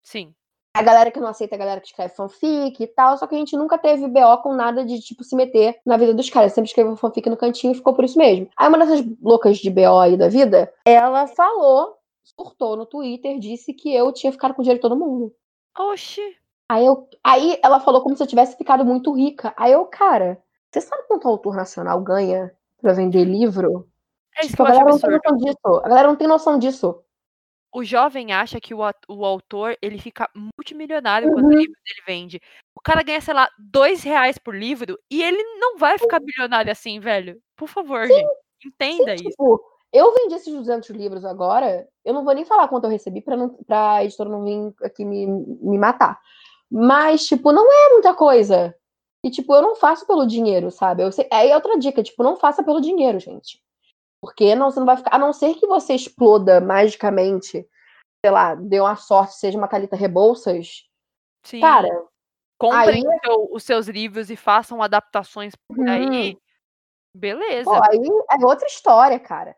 Sim a galera que não aceita a galera que escreve fanfic e tal, só que a gente nunca teve BO com nada de, tipo, se meter na vida dos caras. Sempre escreveu fanfic no cantinho e ficou por isso mesmo. Aí uma dessas loucas de BO aí da vida, ela falou, surtou no Twitter, disse que eu tinha ficado com o dinheiro de todo mundo. Oxi. Aí, eu, aí ela falou como se eu tivesse ficado muito rica. Aí eu, cara, você sabe quanto o autor nacional ganha pra vender livro? É isso tipo, que eu a galera não tem noção disso. A galera não tem noção disso o jovem acha que o, o autor ele fica multimilionário uhum. quando o uhum. livro dele vende. O cara ganha, sei lá, dois reais por livro e ele não vai ficar bilionário assim, velho. Por favor, sim, gente. Entenda sim, isso. Tipo, eu vendi esses 200 livros agora, eu não vou nem falar quanto eu recebi pra, não, pra editora não vir aqui me, me matar. Mas, tipo, não é muita coisa. E, tipo, eu não faço pelo dinheiro, sabe? Eu sei, aí é outra dica, tipo, não faça pelo dinheiro, gente. Porque não, você não vai ficar. A não ser que você exploda magicamente, sei lá, dê uma sorte, seja uma Thalita Rebouças. Sim. Cara. Comprem aí... seu, os seus livros e façam adaptações por uhum. aí. Beleza. Pô, aí é outra história, cara.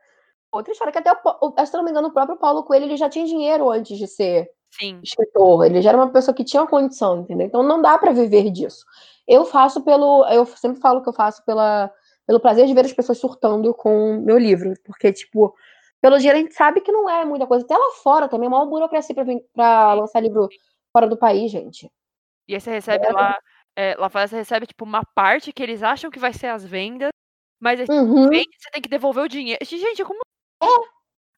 Outra história que até, o, se não me engano, o próprio Paulo Coelho ele já tinha dinheiro antes de ser Sim. escritor. Ele já era uma pessoa que tinha uma condição, entendeu? Então não dá para viver disso. Eu faço pelo. Eu sempre falo que eu faço pela pelo prazer de ver as pessoas surtando com meu livro. Porque, tipo, pelo dinheiro a gente sabe que não é muita coisa. Até lá fora também, é uma burocracia pra, pra lançar livro fora do país, gente. E aí você recebe é. lá, é, lá fora você recebe, tipo, uma parte que eles acham que vai ser as vendas, mas aí uhum. vende, você tem que devolver o dinheiro. Gente, como. É.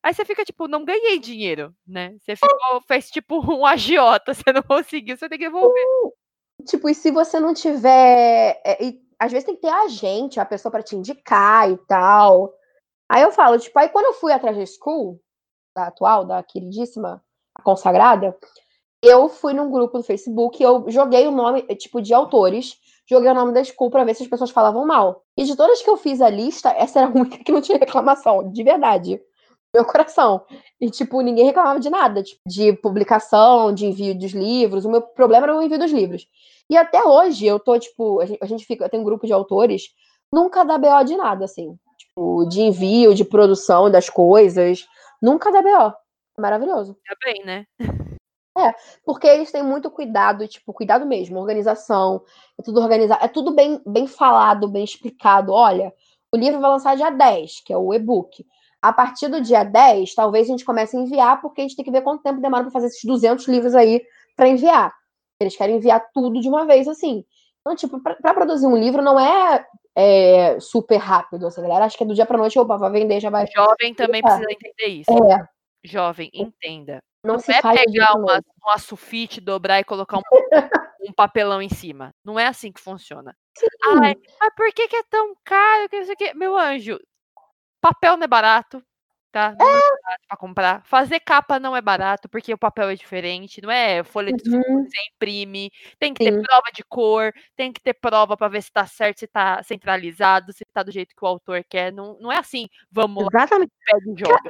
Aí você fica, tipo, não ganhei dinheiro, né? Você ficou, fez, tipo, um agiota, você não conseguiu, você tem que devolver. Tipo, e se você não tiver. É, e às vezes tem que ter agente, a pessoa para te indicar e tal. Aí eu falo, tipo, aí quando eu fui atrás da School, da atual, da queridíssima, a consagrada, eu fui num grupo do Facebook eu joguei o nome, tipo, de autores, joguei o nome da School pra ver se as pessoas falavam mal. E de todas que eu fiz a lista, essa era a única que não tinha reclamação, de verdade. Meu coração. E, tipo, ninguém reclamava de nada, tipo, de publicação, de envio dos livros. O meu problema era o envio dos livros. E até hoje eu tô, tipo, a gente, a gente fica, tenho um grupo de autores, nunca dá BO de nada, assim. Tipo, de envio, de produção das coisas. Nunca dá BO. Maravilhoso. Tá bem, né? É, porque eles têm muito cuidado, tipo, cuidado mesmo, organização, é tudo organizado, é tudo bem, bem falado, bem explicado. Olha, o livro vai lançar dia 10, que é o e-book. A partir do dia 10, talvez a gente comece a enviar, porque a gente tem que ver quanto tempo demora para fazer esses 200 livros aí para enviar. Eles querem enviar tudo de uma vez, assim. Então, tipo, para produzir um livro não é, é super rápido. Essa galera acho que é do dia para noite, opa, vai vender, já vai. Jovem também precisa entender isso. É. Jovem, entenda. Não, Não se é pegar uma, noite. uma sulfite, dobrar e colocar um, um papelão em cima. Não é assim que funciona. Ai, mas por que, que é tão caro? Que aqui? Meu anjo, papel não é barato, tá? Não é barato pra comprar. Fazer capa não é barato, porque o papel é diferente, não é folha de Uhum. você imprime, tem que ter Sim. prova de cor, tem que ter prova pra ver se tá certo, se tá centralizado, se tá do jeito que o autor quer. Não, não é assim, vamos lá, Exatamente. pega e joga.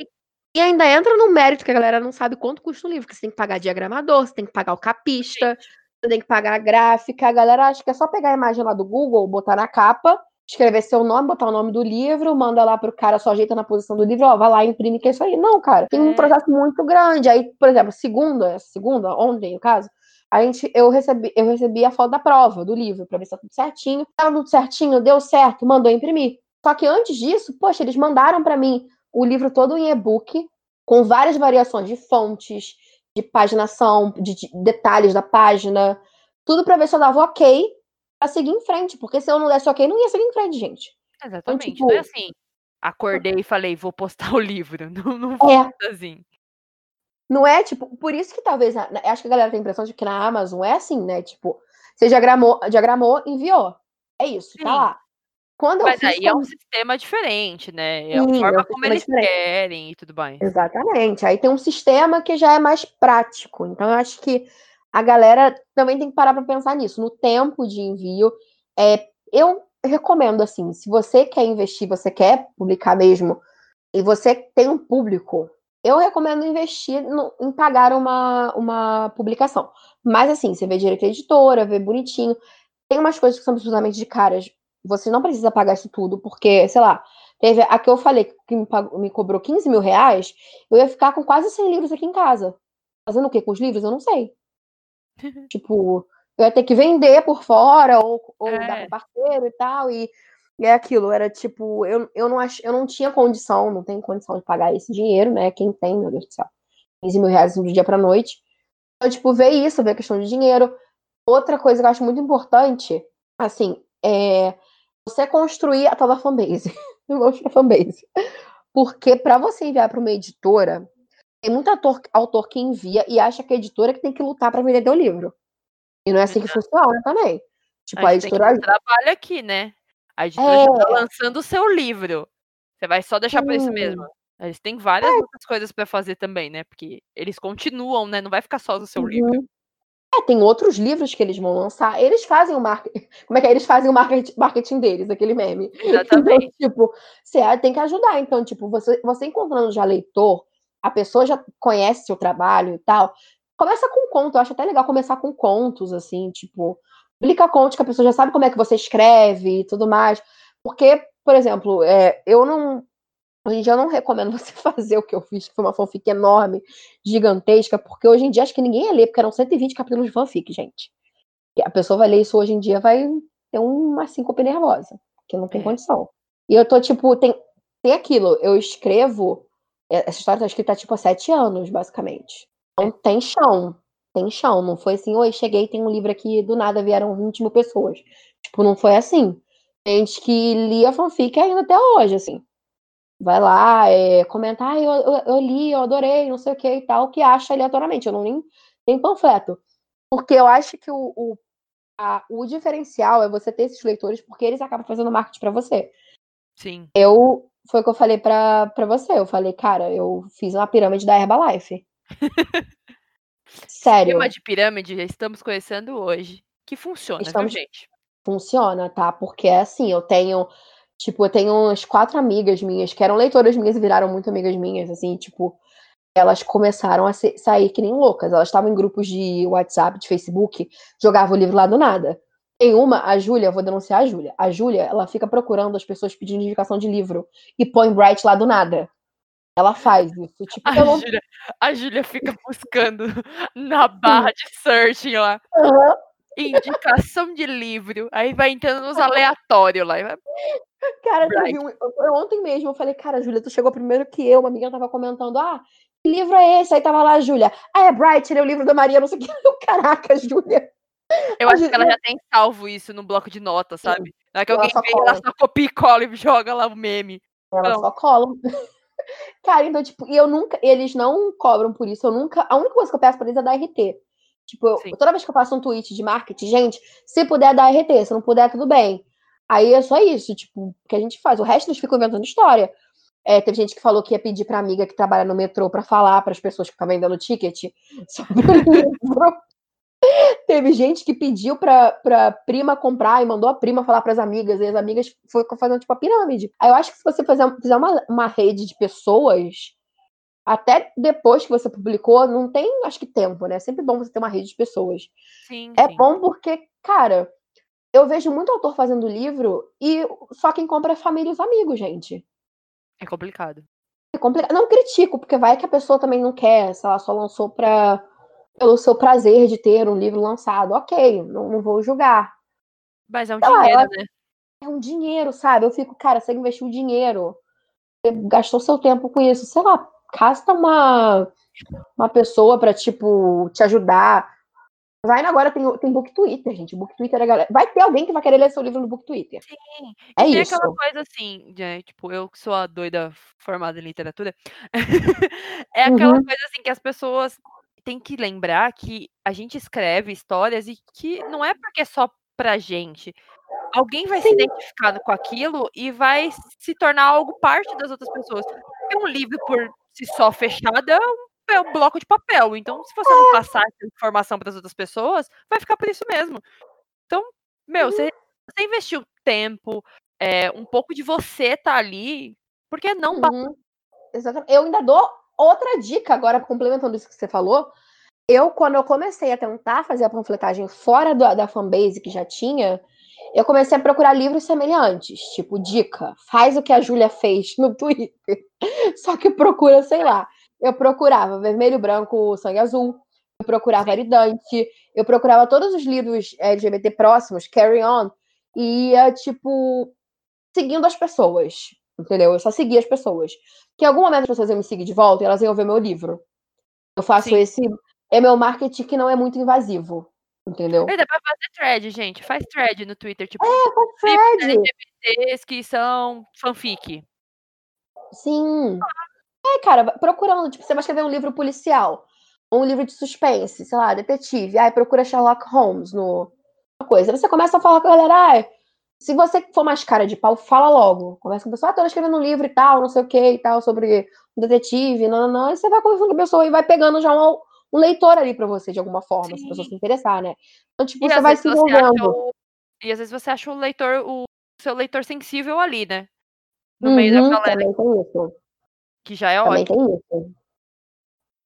E ainda entra no mérito que a galera não sabe quanto custa o livro, que você tem que pagar diagramador, você tem que pagar o capista, você tem que pagar a gráfica. A galera acha que é só pegar a imagem lá do Google, botar na capa, escrever seu nome, botar o nome do livro, manda lá pro cara, só ajeita na posição do livro, ó, vai lá, imprime, que é isso aí. Não, cara, tem um É. processo muito grande. Aí, por exemplo, segunda, segunda, ontem, no caso, a gente, eu recebi, eu recebi a foto da prova do livro, pra ver se tá tudo certinho. Tava tudo certinho, deu certo, mandou imprimir. Só que antes disso, poxa, eles mandaram pra mim o livro todo em e-book, com várias variações de fontes, de paginação, de, de detalhes da página, tudo pra ver se eu dava ok pra seguir em frente, porque se eu não desse ok, não ia seguir em frente, gente. Exatamente. tipo não é assim. Acordei e falei, vou postar o livro. Não, não É, assim. não é tipo, por isso que talvez, a- acho que a galera tem a impressão de que na Amazon é assim, né? Tipo, você diagramou, diagramou enviou. É isso, tá Sim. lá. Quando Mas aí é um sistema diferente, né? É a é forma um como eles diferente. querem e tudo mais. Exatamente. Aí tem um sistema que já é mais prático. Então, eu acho que a galera também tem que parar para pensar nisso. No tempo de envio, é, eu recomendo assim, se você quer investir, você quer publicar mesmo, e você tem um público, eu recomendo investir no- em pagar uma, uma publicação. Mas assim, você vê direito à editora, vê bonitinho. Tem umas coisas que são absolutamente de caras. Você não precisa pagar isso tudo, porque, sei lá, teve a que eu falei que me, pagou- me cobrou 15 mil reais, eu ia ficar com quase 100 livros aqui em casa. Fazendo o quê com os livros? Eu não sei. Tipo, eu ia ter que vender por fora, ou, ou dar É. para parceiro e tal, e, e é aquilo, era tipo, eu, eu, não ach, eu não tinha condição, não tenho condição de pagar esse dinheiro, né? Quem tem, meu Deus do céu, 15 mil reais do dia pra noite. Então, tipo, ver isso, ver a questão de dinheiro. Outra coisa que eu acho muito importante, assim, é você construir a tal da fanbase. Eu gosto da fanbase. Porque para você enviar para uma editora, tem muito autor, autor que envia e acha que a editora que tem que lutar para vender teu livro. E não é assim que funciona também. Tipo, a, a tem editora. ter trabalho aqui, né? A editora já tá É. lançando o seu livro. Você vai só deixar por isso mesmo. Eles têm várias outras coisas pra fazer também, né? Porque eles continuam, né? Não vai ficar só no seu livro. Uhum. É, tem outros livros que eles vão lançar. Eles fazem o marketing. Como é que é? Eles fazem o marketing, marketing deles, aquele meme. Exatamente. Então, tipo, você tem que ajudar. Então, tipo, você, você encontrando já leitor, a pessoa já conhece seu trabalho e tal. Começa com conto. Eu acho até legal começar com contos, assim, tipo, publica contos que a pessoa já sabe como é que você escreve e tudo mais. Porque, por exemplo, é, eu não. Hoje em dia eu não recomendo você fazer o que eu fiz, que foi uma fanfic enorme, gigantesca, porque hoje em dia acho que ninguém ia ler, porque eram 120 capítulos de fanfic, gente. E a pessoa vai ler isso hoje em dia, vai ter uma síncope nervosa, que não tem É. condição. E eu tô, tipo, tem, tem aquilo, eu escrevo, essa história tá escrita há, tipo, há sete anos, basicamente. Então tem chão, tem chão, não foi assim, oi, cheguei, tem um livro aqui, do nada vieram 20 mil pessoas. Tipo, não foi assim. Tem gente que lia fanfic ainda até hoje, assim vai lá, é, comentar, ah, eu, eu, eu, li, eu adorei, não sei o que e tal, que acha aleatoriamente, eu não nem tem panfleto. Porque eu acho que o, o, a, o diferencial é você ter esses leitores, porque eles acabam fazendo marketing para você. Sim. Eu, foi o que eu falei pra, pra você, eu falei, cara, eu fiz uma pirâmide da Herbalife. Sério. Esquema de pirâmide, já estamos conhecendo hoje. Que funciona, Estamos- viu, gente? Funciona, tá? Porque é assim, eu tenho Tipo, eu tenho umas quatro amigas minhas que eram leitoras minhas e viraram muito amigas minhas, assim, tipo, elas começaram a sair que nem loucas. Elas estavam em grupos de WhatsApp, de Facebook, jogavam o livro lá do nada. Tem uma, a Júlia, vou denunciar a Júlia. A Júlia, ela fica procurando as pessoas pedindo indicação de livro e põe Bright lá do nada. Ela faz isso. Tipo, A não Júlia, a Júlia fica buscando na barra de searching lá. Aham. indicação de livro. Aí vai entrando nos aleatórios lá. Vai... Cara, um, eu, ontem mesmo eu falei, cara, Júlia, tu chegou primeiro que eu. Uma amiga tava comentando, ah, que livro é esse? Aí tava lá a Júlia. Ah, é Bright, ele é o livro da Maria, não sei o que. Caraca, Júlia. Eu acho que ela já tem salvo isso no bloco de notas, sabe? Na é que alguém vem, ela só copia e cola e joga lá o meme. Ela só cola. Cara, então, tipo, e eu nunca. Eles não cobram por isso. Eu nunca. A única coisa que eu peço pra eles é dar RT. Tipo, eu, toda vez que eu faço um tweet de marketing, gente, se puder dar RT, se não puder, tudo bem. Aí é só isso, tipo, que a gente faz. O resto eles ficam inventando história. É, teve gente que falou que ia pedir pra amiga que trabalha no metrô para falar para as pessoas que estão vendendo ticket sobre o livro. Teve gente que pediu pra, pra prima comprar e mandou a prima falar pras amigas, e as amigas foi fazendo tipo a pirâmide. Aí eu acho que se você fizer, fizer uma, uma rede de pessoas, até depois que você publicou, não tem, acho que, tempo, né? É sempre bom você ter uma rede de pessoas. Sim. É sim. bom porque, cara, eu vejo muito autor fazendo livro e só quem compra é família e os amigos, gente. É complicado. É complicado. Não critico, porque vai que a pessoa também não quer, sei lá, só lançou pra pelo seu prazer de ter um livro lançado. Ok, não, não vou julgar. Mas é um dinheiro, lá, né? É um dinheiro, sabe? Eu fico, cara, você investiu dinheiro. Você gastou seu tempo com isso. Sei lá, casta uma, uma pessoa pra, tipo, te ajudar. Vai agora tem, tem book Twitter, gente. Book Twitter é galera. Vai ter alguém que vai querer ler seu livro no book Twitter. Sim. É e isso. aquela coisa assim, de, tipo, eu que sou a doida formada em literatura, é aquela uhum. coisa assim que as pessoas tem que lembrar que a gente escreve histórias e que não é porque é só pra gente. Alguém vai Sim. se identificar com aquilo e vai se tornar algo parte das outras pessoas. Porque um livro por si só fechado é um, é um bloco de papel. Então, se você não é. passar essa informação para as outras pessoas, vai ficar por isso mesmo. Então, meu, uhum. você, você investiu tempo, é, um pouco de você tá ali, por que não uhum. Exatamente. Eu ainda dou Outra dica, agora complementando isso que você falou, eu, quando eu comecei a tentar fazer a panfletagem fora do, da fanbase que já tinha, eu comecei a procurar livros semelhantes. Tipo, dica, faz o que a Júlia fez no Twitter. Só que procura, sei lá. Eu procurava Vermelho, Branco, Sangue Azul. Eu procurava Aridante. Eu procurava todos os livros LGBT próximos, Carry On. E ia, tipo, seguindo as pessoas. Entendeu? Eu só seguia as pessoas. Que em algum momento as pessoas iam me seguir de volta e elas iam ver meu livro. Eu faço Sim. esse. É meu marketing que não é muito invasivo. Entendeu? E dá pra fazer thread, gente. Faz thread no Twitter. Tipo, é, faz thread. LGBTs que são fanfic. Sim. É, cara, procurando. Tipo, você vai escrever um livro policial. Um livro de suspense, sei lá, detetive. Aí procura Sherlock Holmes no. Uma coisa. Você começa a falar com a galera, ah, se você for mais cara de pau, fala logo. Começa com a pessoa, ah, tô escrevendo um livro e tal, não sei o que e tal, sobre um detetive, não, não, não. E você vai conversando com a pessoa e vai pegando já um, um leitor ali pra você, de alguma forma, Sim. se a pessoa se interessar, né? Então, tipo, e você vai se envolvendo. O... E às vezes você acha o leitor, o seu leitor sensível ali, né? No uhum, meio da uhum, galera. Também tem isso. Que já é também ótimo. Tem isso.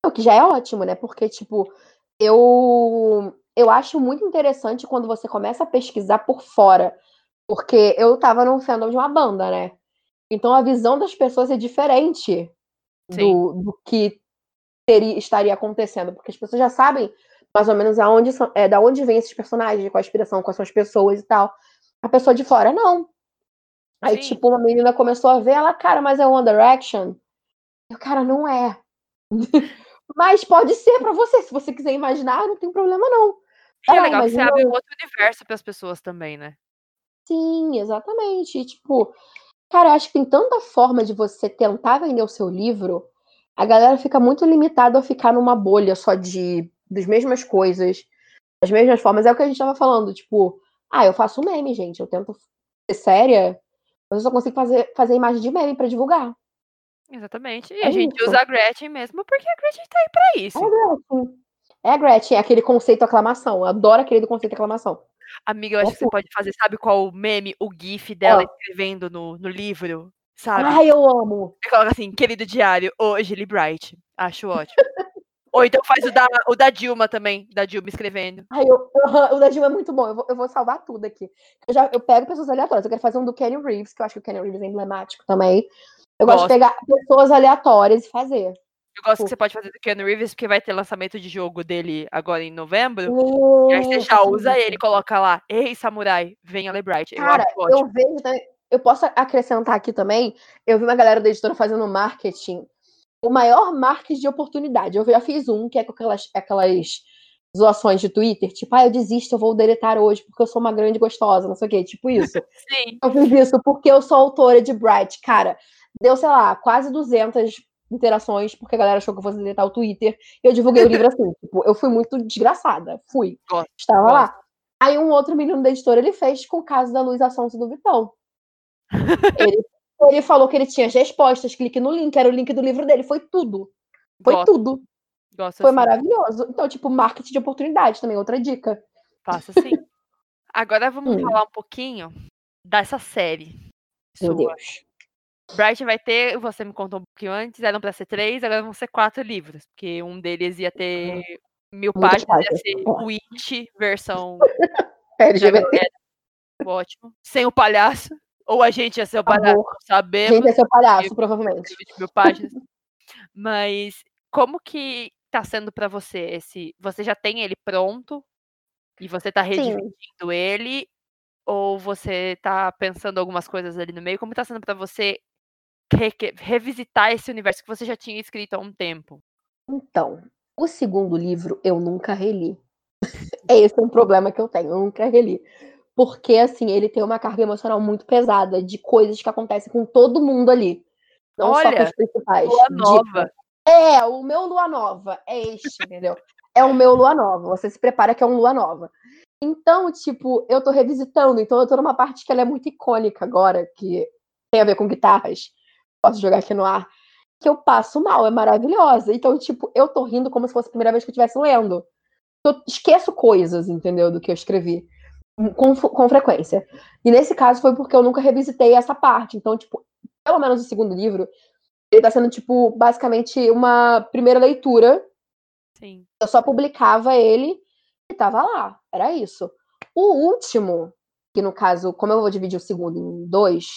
O que já é ótimo, né? Porque, tipo, eu eu acho muito interessante quando você começa a pesquisar por fora porque eu tava no fandom de uma banda, né? Então a visão das pessoas é diferente do, do, que teria, estaria acontecendo, porque as pessoas já sabem mais ou menos aonde são, é, da onde vem esses personagens, qual a inspiração, quais são as pessoas e tal. A pessoa de fora, não. Aí, Sim. tipo, uma menina começou a ver, ela, cara, mas é One Direction. Eu, cara, não é. mas pode ser para você, se você quiser imaginar, não tem problema não. É, é legal que você abre outro universo para as pessoas também, né? Sim, exatamente. E, tipo, cara, acho que tem tanta forma de você tentar vender o seu livro, a galera fica muito limitada a ficar numa bolha só de das mesmas coisas, das mesmas formas. É o que a gente tava falando, tipo, ah, eu faço meme, gente, eu tento ser séria, mas eu só consigo fazer, fazer imagem de meme para divulgar. Exatamente. E é a gente isso. usa a Gretchen mesmo porque a Gretchen tá aí pra isso. É a Gretchen. É a Gretchen, é aquele conceito aclamação. Eu adoro aquele do conceito aclamação. Amiga, eu acho que você pode fazer, sabe qual o meme, o gif dela escrevendo no, no livro? Sabe? Ai, eu amo. Você coloca assim, querido diário, hoje, Lee Bright. Acho ótimo. Ou então faz o da, o da Dilma também, da Dilma escrevendo. Ai, eu, o da Dilma é muito bom. Eu vou, eu vou salvar tudo aqui. Eu, já, eu pego pessoas aleatórias. Eu quero fazer um do Kenny Reeves, que eu acho que o Kenny Reeves é emblemático também. Eu gosto, gosto de pegar pessoas aleatórias e fazer. Eu gosto Tipo que você pode fazer do Keanu Reeves, porque vai ter lançamento de jogo dele agora em novembro. "Uh, E aí você já usa isso". ele, coloca lá, ei, samurai, venha ler Bright. Eu Cara, acho ótimo. eu vejo também. Eu posso acrescentar aqui também. Eu vi uma galera da editora fazendo marketing. O maior marketing de oportunidade. Eu já fiz um, que é com aquelas, aquelas zoações de Twitter, tipo, ah, eu desisto, eu vou deletar hoje porque eu sou uma grande gostosa, não sei o quê, tipo isso. Sim. Eu fiz isso porque eu sou autora de Bright. Cara, deu, sei lá, quase 200 interações, porque a galera achou que eu fosse deletar o Twitter. E eu divulguei o livro assim, tipo, eu fui muito desgraçada. Fui. Gosto, Estava gosto. lá. Aí um outro menino da editora, ele fez com o caso da Luísa Sonso do Vitão. Ele, ele falou que ele tinha as respostas, clique no link, era o link do livro dele, foi tudo. Foi Gosto, tudo. gosto Foi assim. maravilhoso. Então, tipo, marketing de oportunidade também, outra dica. Faça assim. Agora vamos Hum. falar um pouquinho dessa série. Meu sua. Deus. Bright vai ter, você me contou um pouquinho antes, eram pra ser três, agora vão ser quatro livros, porque um deles ia ter mil Muitas páginas, ia páginas. ser. Witch, versão LGBT. ótimo, sem o palhaço, ou a gente ia ser o palhaço, Amor. sabemos, Gente, esse é o palhaço, Eu- provavelmente. mil páginas. Mas como que tá sendo pra você esse, você já tem ele pronto e você tá redividindo ele ou você tá pensando algumas coisas ali no meio? Como tá sendo pra você re- revisitar esse universo que você já tinha escrito há um tempo? Então, o segundo livro eu nunca reli. Esse é um problema que eu tenho, eu nunca reli. Porque, assim, ele tem uma carga emocional muito pesada de coisas que acontecem com todo mundo ali. Não só com Olha, os principais. Lua nova. É, o meu Lua Nova. É este, entendeu? É o meu Lua Nova. Você se prepara que é um Lua Nova. Então, tipo, eu tô revisitando. Então, eu tô numa parte que ela é muito icônica agora, que tem a ver com guitarras. Posso jogar aqui no ar. Que eu passo mal, é maravilhosa. Então, tipo, eu tô rindo como se fosse a primeira vez que eu estivesse lendo. Eu esqueço coisas, entendeu? Do que eu escrevi. Com, com frequência. E nesse caso foi porque eu nunca revisitei essa parte. Então, tipo, pelo menos o segundo livro, ele tá sendo, tipo, basicamente uma primeira leitura. Sim. Eu só publicava ele e tava lá. Era isso. O último, que no caso, como eu vou dividir o segundo em dois,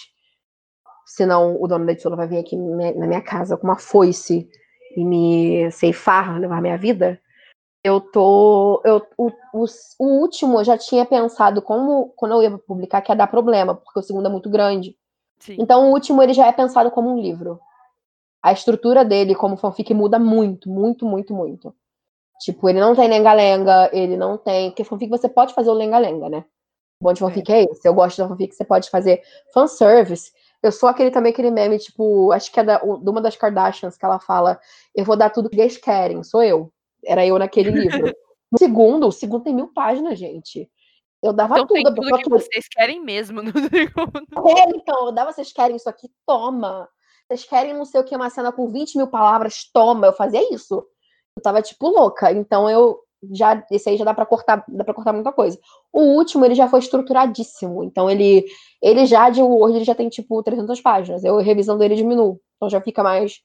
senão o dono da editora vai vir aqui na minha casa com uma foice e me ceifar, levar minha vida. Eu tô. Eu, o, o, o último eu já tinha pensado como quando eu ia publicar que ia dar problema, porque o segundo é muito grande. Sim. Então o último ele já é pensado como um livro. A estrutura dele como fanfic muda muito, muito, muito, muito. Tipo, ele não tem lenga-lenga, ele não tem. Porque fanfic você pode fazer o lenga-lenga, né? O bom de fanfic é. esse. Eu gosto da fanfic que você pode fazer fanservice. Eu sou aquele também, aquele meme, tipo, acho que é da, de uma das Kardashians que ela fala: Eu vou dar tudo que eles querem, sou eu. Era eu naquele livro. O segundo, o segundo tem mil páginas, gente. Eu dava Então tem tudo, tudo eu que tudo. vocês querem mesmo no segundo. É, então, eu dava, vocês querem isso aqui? Toma. Vocês querem não sei o que, uma cena com 20 mil palavras? Toma. Eu fazia isso. Eu tava, tipo, louca. Então, eu já, esse aí já dá pra cortar, dá pra cortar muita coisa. O último, ele já foi estruturadíssimo. Então, ele, ele já, de Word, ele já tem, tipo, 300 páginas. Eu, revisando ele, diminuo. Então, já fica mais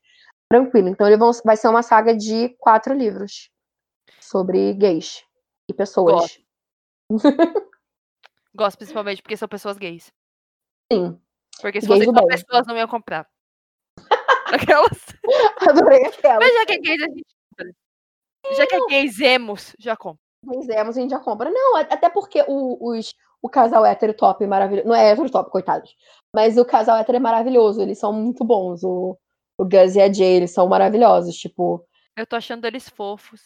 tranquilo. Então, ele vão- vai ser uma saga de quatro livros sobre gays e pessoas. Gosto principalmente porque são pessoas gays. Sim. Porque se Gays fossem bem. pessoas, não iam comprar. Aquelas. Adorei aquela. Mas já que é gays, a gente. Já que é gays emos, já compra. Fizemos, a gente já compra. Não, até porque o, os, o casal hétero top é maravilhoso. Não é hétero top, coitados. Mas o casal hétero é maravilhoso. Eles são muito bons. O, o Gus e a Jay, eles são maravilhosos. Tipo, Eu tô achando eles fofos.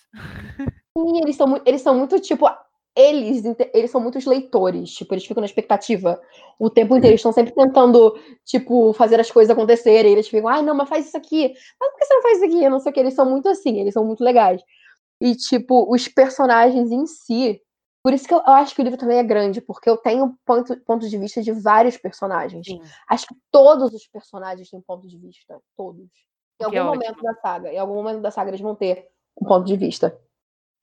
sim, eles são, eles são muito, tipo, eles, eles são muitos leitores. Tipo, eles ficam na expectativa o tempo inteiro. Eles estão sempre tentando, tipo, fazer as coisas acontecerem. Eles ficam, ai, não, mas faz isso aqui. Mas por que você não faz isso aqui? Eu não sei o que. Eles são muito assim, eles são muito legais. E, tipo, os personagens em si. Por isso que eu, eu acho que o livro também é grande, porque eu tenho ponto, ponto de vista de vários personagens. Sim. Acho que todos os personagens têm ponto de vista. Todos. Em que é algum ótimo. momento da saga. Em algum momento da saga eles vão ter um ponto de vista.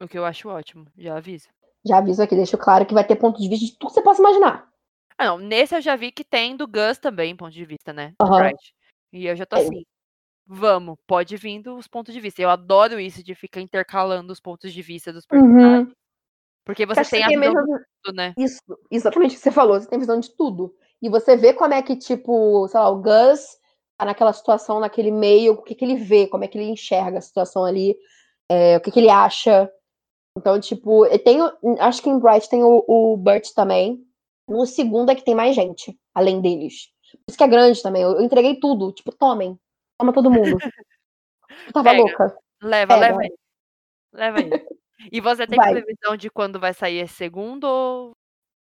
O que eu acho ótimo, já aviso. Já aviso aqui, deixo claro que vai ter ponto de vista de tudo que você possa imaginar. Ah, não. Nesse eu já vi que tem do Gus também, ponto de vista, né? Aham. Right. E eu já tô Tem. assim. Vamos, pode vir os pontos de vista. Eu adoro isso de ficar intercalando os pontos de vista dos personagens. Porque você Acho tem a tem visão mesmo- de tudo, né? Isso, exatamente o que você falou. Você tem visão de tudo. E você vê como é que, tipo, sei lá, o Gus tá naquela situação, naquele meio, o que, que ele vê, como é que ele enxerga a situação ali, é, o que, que ele acha. Então, tipo, eu tenho. Acho que em Bright tem o, o Burt também. No segundo é que tem mais gente, além deles. Por isso que é grande também. Eu, eu entreguei tudo. Tipo, tomem. Toma todo mundo. Eu tava Pega. louca. Leva, Pega. leva aí. Leva aí. E você tem Vai. previsão de quando vai sair esse segundo?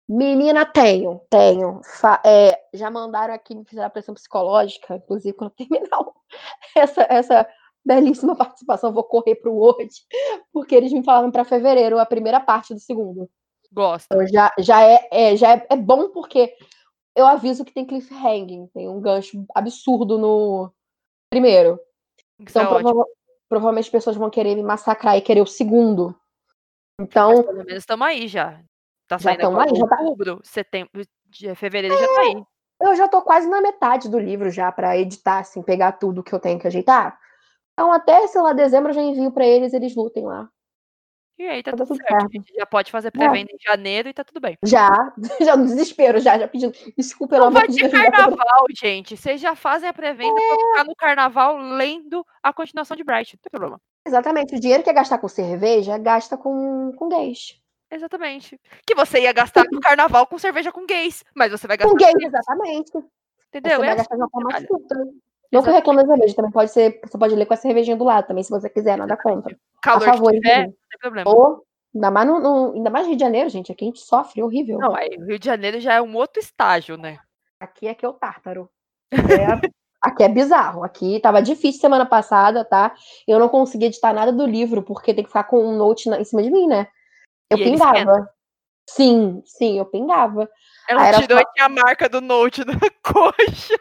Menina, tenho, tenho. Fa- é, já mandaram aqui me fizeram a pressão psicológica, inclusive quando terminar essa, essa belíssima participação, vou correr pro Word, porque eles me falaram para fevereiro a primeira parte do segundo. Gosto. Então já, já, é, é- já é, é bom porque eu aviso que tem cliffhanging, tem um gancho absurdo no primeiro. Isso é Então ótimo. prova- provavelmente as pessoas vão querer me massacrar e querer o segundo. Mas Então, pelo menos estamos aí já. Tá Já saindo agora aí, já tá- outubro, setembro, fevereiro já tá aí. eu já tô quase na metade do livro já para editar, assim, pegar tudo que eu tenho que ajeitar. Então, até, sei lá, dezembro eu já envio para eles, eles lutem lá. E aí tá dar tudo tudo certo. certo. A gente já pode fazer pré-venda em janeiro e tá tudo bem. Já, já no desespero, já, já pedindo. Desculpa, pelo Não amor de carnaval, gente. Vocês já fazem a pré-venda pra ficar no carnaval lendo a continuação de Bright. Não tem problema. Exatamente, o dinheiro que é gastar com cerveja, gasta com, com gays. Exatamente. Que você ia gastar no carnaval com cerveja com gays, mas você vai gastar Com gays, com exatamente. Você entendeu? vai É gastar de uma assim forma. Não que eu reclame da cerveja, também pode ser, você pode ler com a cervejinha do lado também, se você quiser, nada contra. A Calor favor, que tiver, não tem problema. Ou, ainda mais no, no- ainda mais no Rio de Janeiro, gente, aqui a gente sofre, horrível. Não, aí o Rio de Janeiro já é um outro estágio, né? Aqui é que é o tártaro. É- aqui é bizarro. Aqui tava difícil semana passada, tá? Eu não consegui editar nada do livro, porque tem que ficar com um note na- em cima de mim, né? Eu E pingava. Sim, sim, eu pingava. Ela Aí tirou só- a marca do Note na coxa.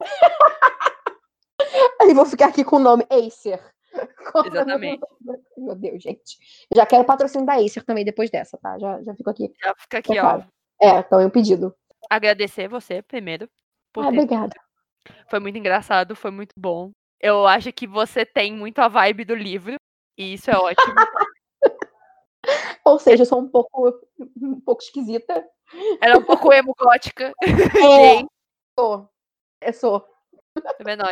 Aí vou ficar aqui com o nome Acer. Exatamente. Meu Deus, gente. Já quero patrocínio da Acer também depois dessa, tá? Já, já fico aqui. Já fica aqui, ó. Claro. É, então eu pedido. Agradecer você primeiro. Por Ah, ter obrigada. Foi muito engraçado, foi muito bom. Eu acho que você tem muito a vibe do livro. E isso é ótimo. Ou seja, eu sou um pouco, um pouco esquisita. Ela é um pouco emo gótica. É, Gay. sou. Eu sou.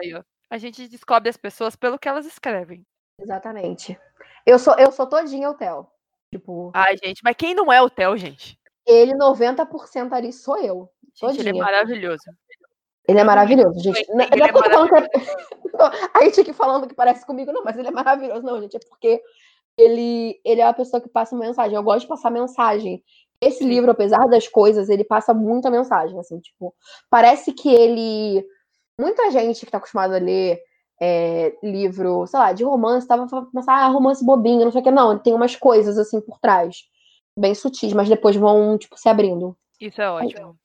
Aí, ó? A gente descobre as pessoas pelo que elas escrevem. Exatamente. Eu sou, eu sou todinha o Theo. Tipo, Ai, gente, mas quem não é o Theo, gente? ele 90% ali sou eu. Gente, ele é maravilhoso. Ele é não maravilhoso, gente. ele Não é não é tô falando que é... A gente aqui falando que parece comigo, não, mas ele é maravilhoso. Não, gente, é porque ele, ele é uma pessoa que passa mensagem. Eu gosto de passar mensagem. Esse Sim. livro, apesar das coisas, ele passa muita mensagem, assim, tipo, parece que ele... Muita gente que tá acostumada a ler é, livro, sei lá, de romance, tava falando, ah, romance bobinho, não sei o que. Não, ele tem umas coisas, assim, por trás. Bem sutis, mas depois vão, tipo, se abrindo. Isso é ótimo.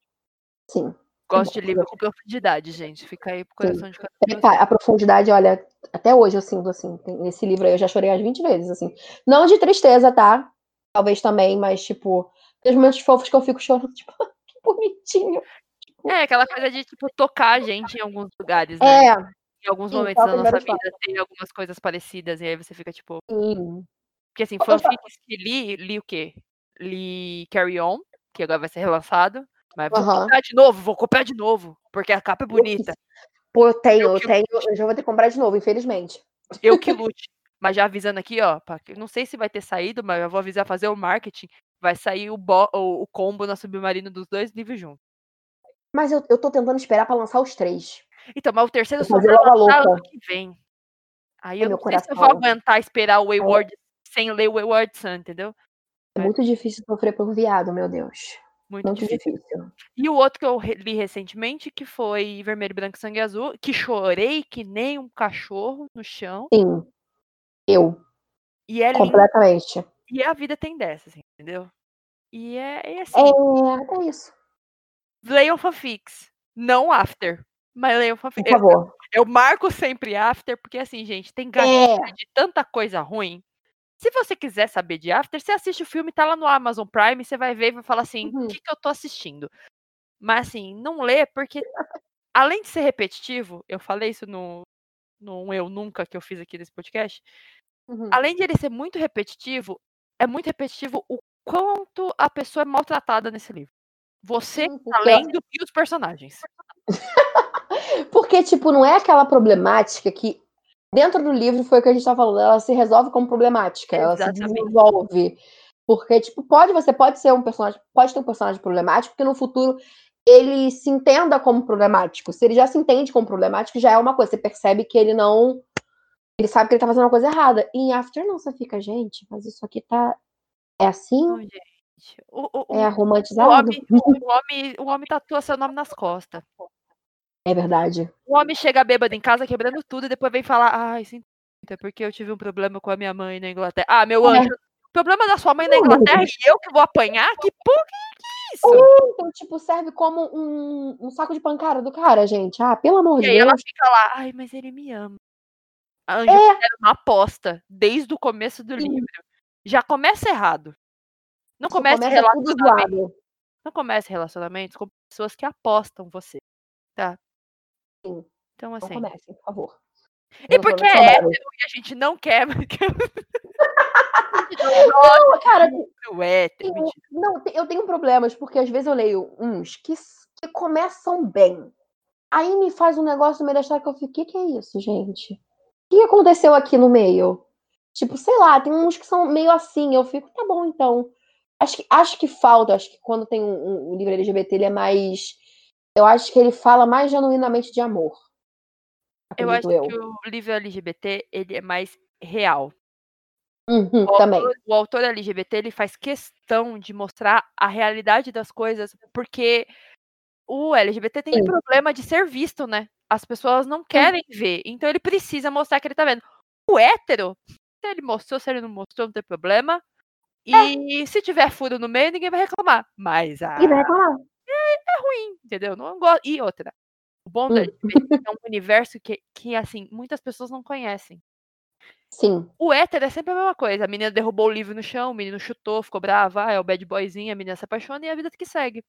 Sim. Gosto de livro com profundidade, gente. Fica aí pro Sim. coração de cada um. É, cara, a profundidade, olha, até hoje eu sinto assim, nesse livro aí eu já chorei umas 20 vezes, assim. Não de tristeza, tá? Talvez também, mas, tipo, tem momentos fofos que eu fico chorando, tipo, que bonitinho. É, aquela coisa de, tipo, tocar a gente em alguns lugares, né? É, Em alguns sim, momentos da nossa vida tem algumas coisas parecidas, e aí você fica, tipo. sim. Porque assim, fanfics que li, li o quê? Li Carry On, que agora vai ser relançado. Mas vou comprar de novo, vou comprar de novo. Porque a capa é bonita. Pô, eu tenho, Eu eu tenho, eu já vou ter que comprar de novo, infelizmente. Eu que lute. Mas já avisando aqui, ó, pra não sei se vai ter saído, mas eu vou avisar fazer o marketing. Vai sair o, o, o combo na Submarino dos dois livros juntos. Mas eu, eu tô tentando esperar pra lançar os três. Então, mas o terceiro só vai lançar ano que vem. Aí Ai, eu não sei se eu vou aguentar esperar o Wayward sem ler o Wayward Sun, entendeu? É muito difícil sofrer por viado, meu Deus. Muito, Muito difícil. difícil. E o outro que eu li recentemente, que foi Vermelho, Branco e Sangue Azul, que chorei que nem um cachorro no chão. Sim. Eu, E é lindo. E a vida tem dessas, entendeu? E é, é assim. É, é isso. Leiam fanfics. Não after. Mas leiam Por fanfics. Eu, favor. eu marco sempre after, porque assim, gente, tem É, de tanta coisa ruim. Se você quiser saber de after, você assiste o filme, tá lá no Amazon Prime, você vai ver e vai falar assim, o Uhum. que, que eu tô assistindo? Mas assim, não lê, porque além de ser repetitivo, eu falei isso no, no Eu Nunca que eu fiz aqui nesse podcast, uhum. além de ele ser muito repetitivo, é muito repetitivo o quanto a pessoa é maltratada nesse livro. Você Sim, tá porque- lendo e os personagens. Porque, tipo, não é aquela problemática que dentro do livro foi o que a gente tá falando, ela se resolve como problemática, ela se Exatamente. desenvolve. Porque, tipo, pode, você pode ser um personagem, pode ter um personagem problemático, porque no futuro ele se entenda como problemático. Se ele já se entende como problemático, já é uma coisa. Você percebe que ele não. Ele sabe que ele tá fazendo uma coisa errada. E em After não, você fica, gente, mas isso aqui tá. É assim? Não, gente. O, o, o, É o romantizado? homem, o, homem, o homem tatua seu nome nas costas. É verdade. O homem chega bêbado em casa, quebrando tudo, e depois vem falar, ai, sinto muito, é porque eu tive um problema com a minha mãe na Inglaterra. Ah, meu É. anjo, o problema da sua mãe na Inglaterra e eu que vou apanhar? Que porra que é isso? Então, tipo, serve como um, um saco de pancada do cara, gente. Ah, pelo amor E de aí ela Deus. fica lá, ai, mas ele me ama. A Anja É. uma aposta desde o começo do Sim. livro. Já começa errado. Não Isso começa, começa relacionamento, não começa relacionamentos com pessoas que apostam você. Tá? Sim. Então, Não assim. comecem, por favor. E Resolvam porque é hétero e a gente não quer. Não, cara, hétero, mentira. Não, eu tenho problemas, porque às vezes eu leio uns que, que começam bem. Aí me faz um negócio no meio da história que eu fico, o que, que é isso, gente? O que aconteceu aqui no meio? Tipo, sei lá, tem uns que são meio assim, eu fico, tá bom, então. Acho que, acho que falta, acho que quando tem um, um- livro LGBT, ele é mais. Eu acho que ele fala mais genuinamente de amor. Eu acho eu. que o livro LGBT ele é mais real. Uhum, O também. autor, o autor LGBT ele faz questão de mostrar a realidade das coisas, porque o LGBT tem Sim. problema de ser visto, né? As pessoas não querem ver, então ele precisa mostrar que ele tá vendo. O hétero, se ele mostrou, se ele não mostrou, não tem problema. E se tiver furo no meio, ninguém vai reclamar. Mas a E vai reclamar. ruim, entendeu? Não gosto. E outra. O bom do Hum. LGBT é um universo que, que, assim, muitas pessoas não conhecem. Sim. O hétero é sempre a mesma coisa. A menina derrubou o livro no chão, o menino chutou, ficou brava, ah, é o bad boyzinho, a menina se apaixona e a vida que segue.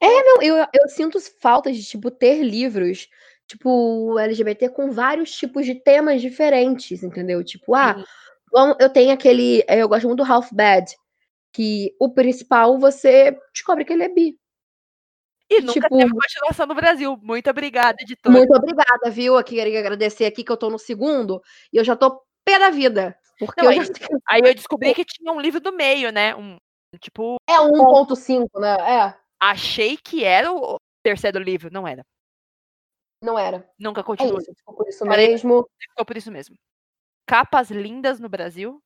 Não, eu, eu sinto falta de, tipo, ter livros, tipo, LGBT com vários tipos de temas diferentes, entendeu? Tipo, ah, Sim. vamos- eu tenho aquele. eh, Eu gosto muito do Half Bad, que o principal você descobre que ele é bi. E nunca tipo- teve continuação no Brasil. Muito obrigada, editora. Muito obrigada, viu? Aqui queria agradecer aqui que eu tô no segundo e eu já tô pé da vida. Porque Não, eu aí- já Aí eu descobri que tinha um livro do meio, né? Um, tipo, É 1.5, né? É, achei que era o terceiro livro. Não era. não era. Nunca É continuou. isso, ficou por isso Cara, mesmo. Ficou por isso mesmo. Capas lindas no Brasil.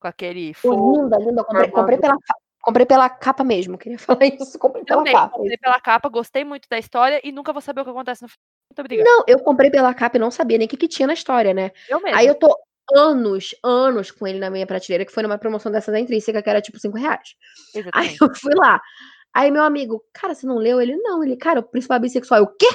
Com aquele fogo. linda, linda. Comprei, comprei pela, comprei pela capa mesmo. Queria falar isso. Comprei pela Também, capa. comprei pela capa, gostei muito da história e nunca vou saber o que acontece no final. Muito obrigada. Não, eu comprei pela capa e não sabia nem o que, que tinha na história, né? Eu mesmo. Aí eu tô anos, anos com ele na minha prateleira, que foi numa promoção dessa da Intrínseca, que era tipo 5 reais. Aí Exatamente. eu fui lá. Aí meu amigo, cara, você não leu? Ele, não. Ele, cara, o principal é bissexual. Eu, o quê?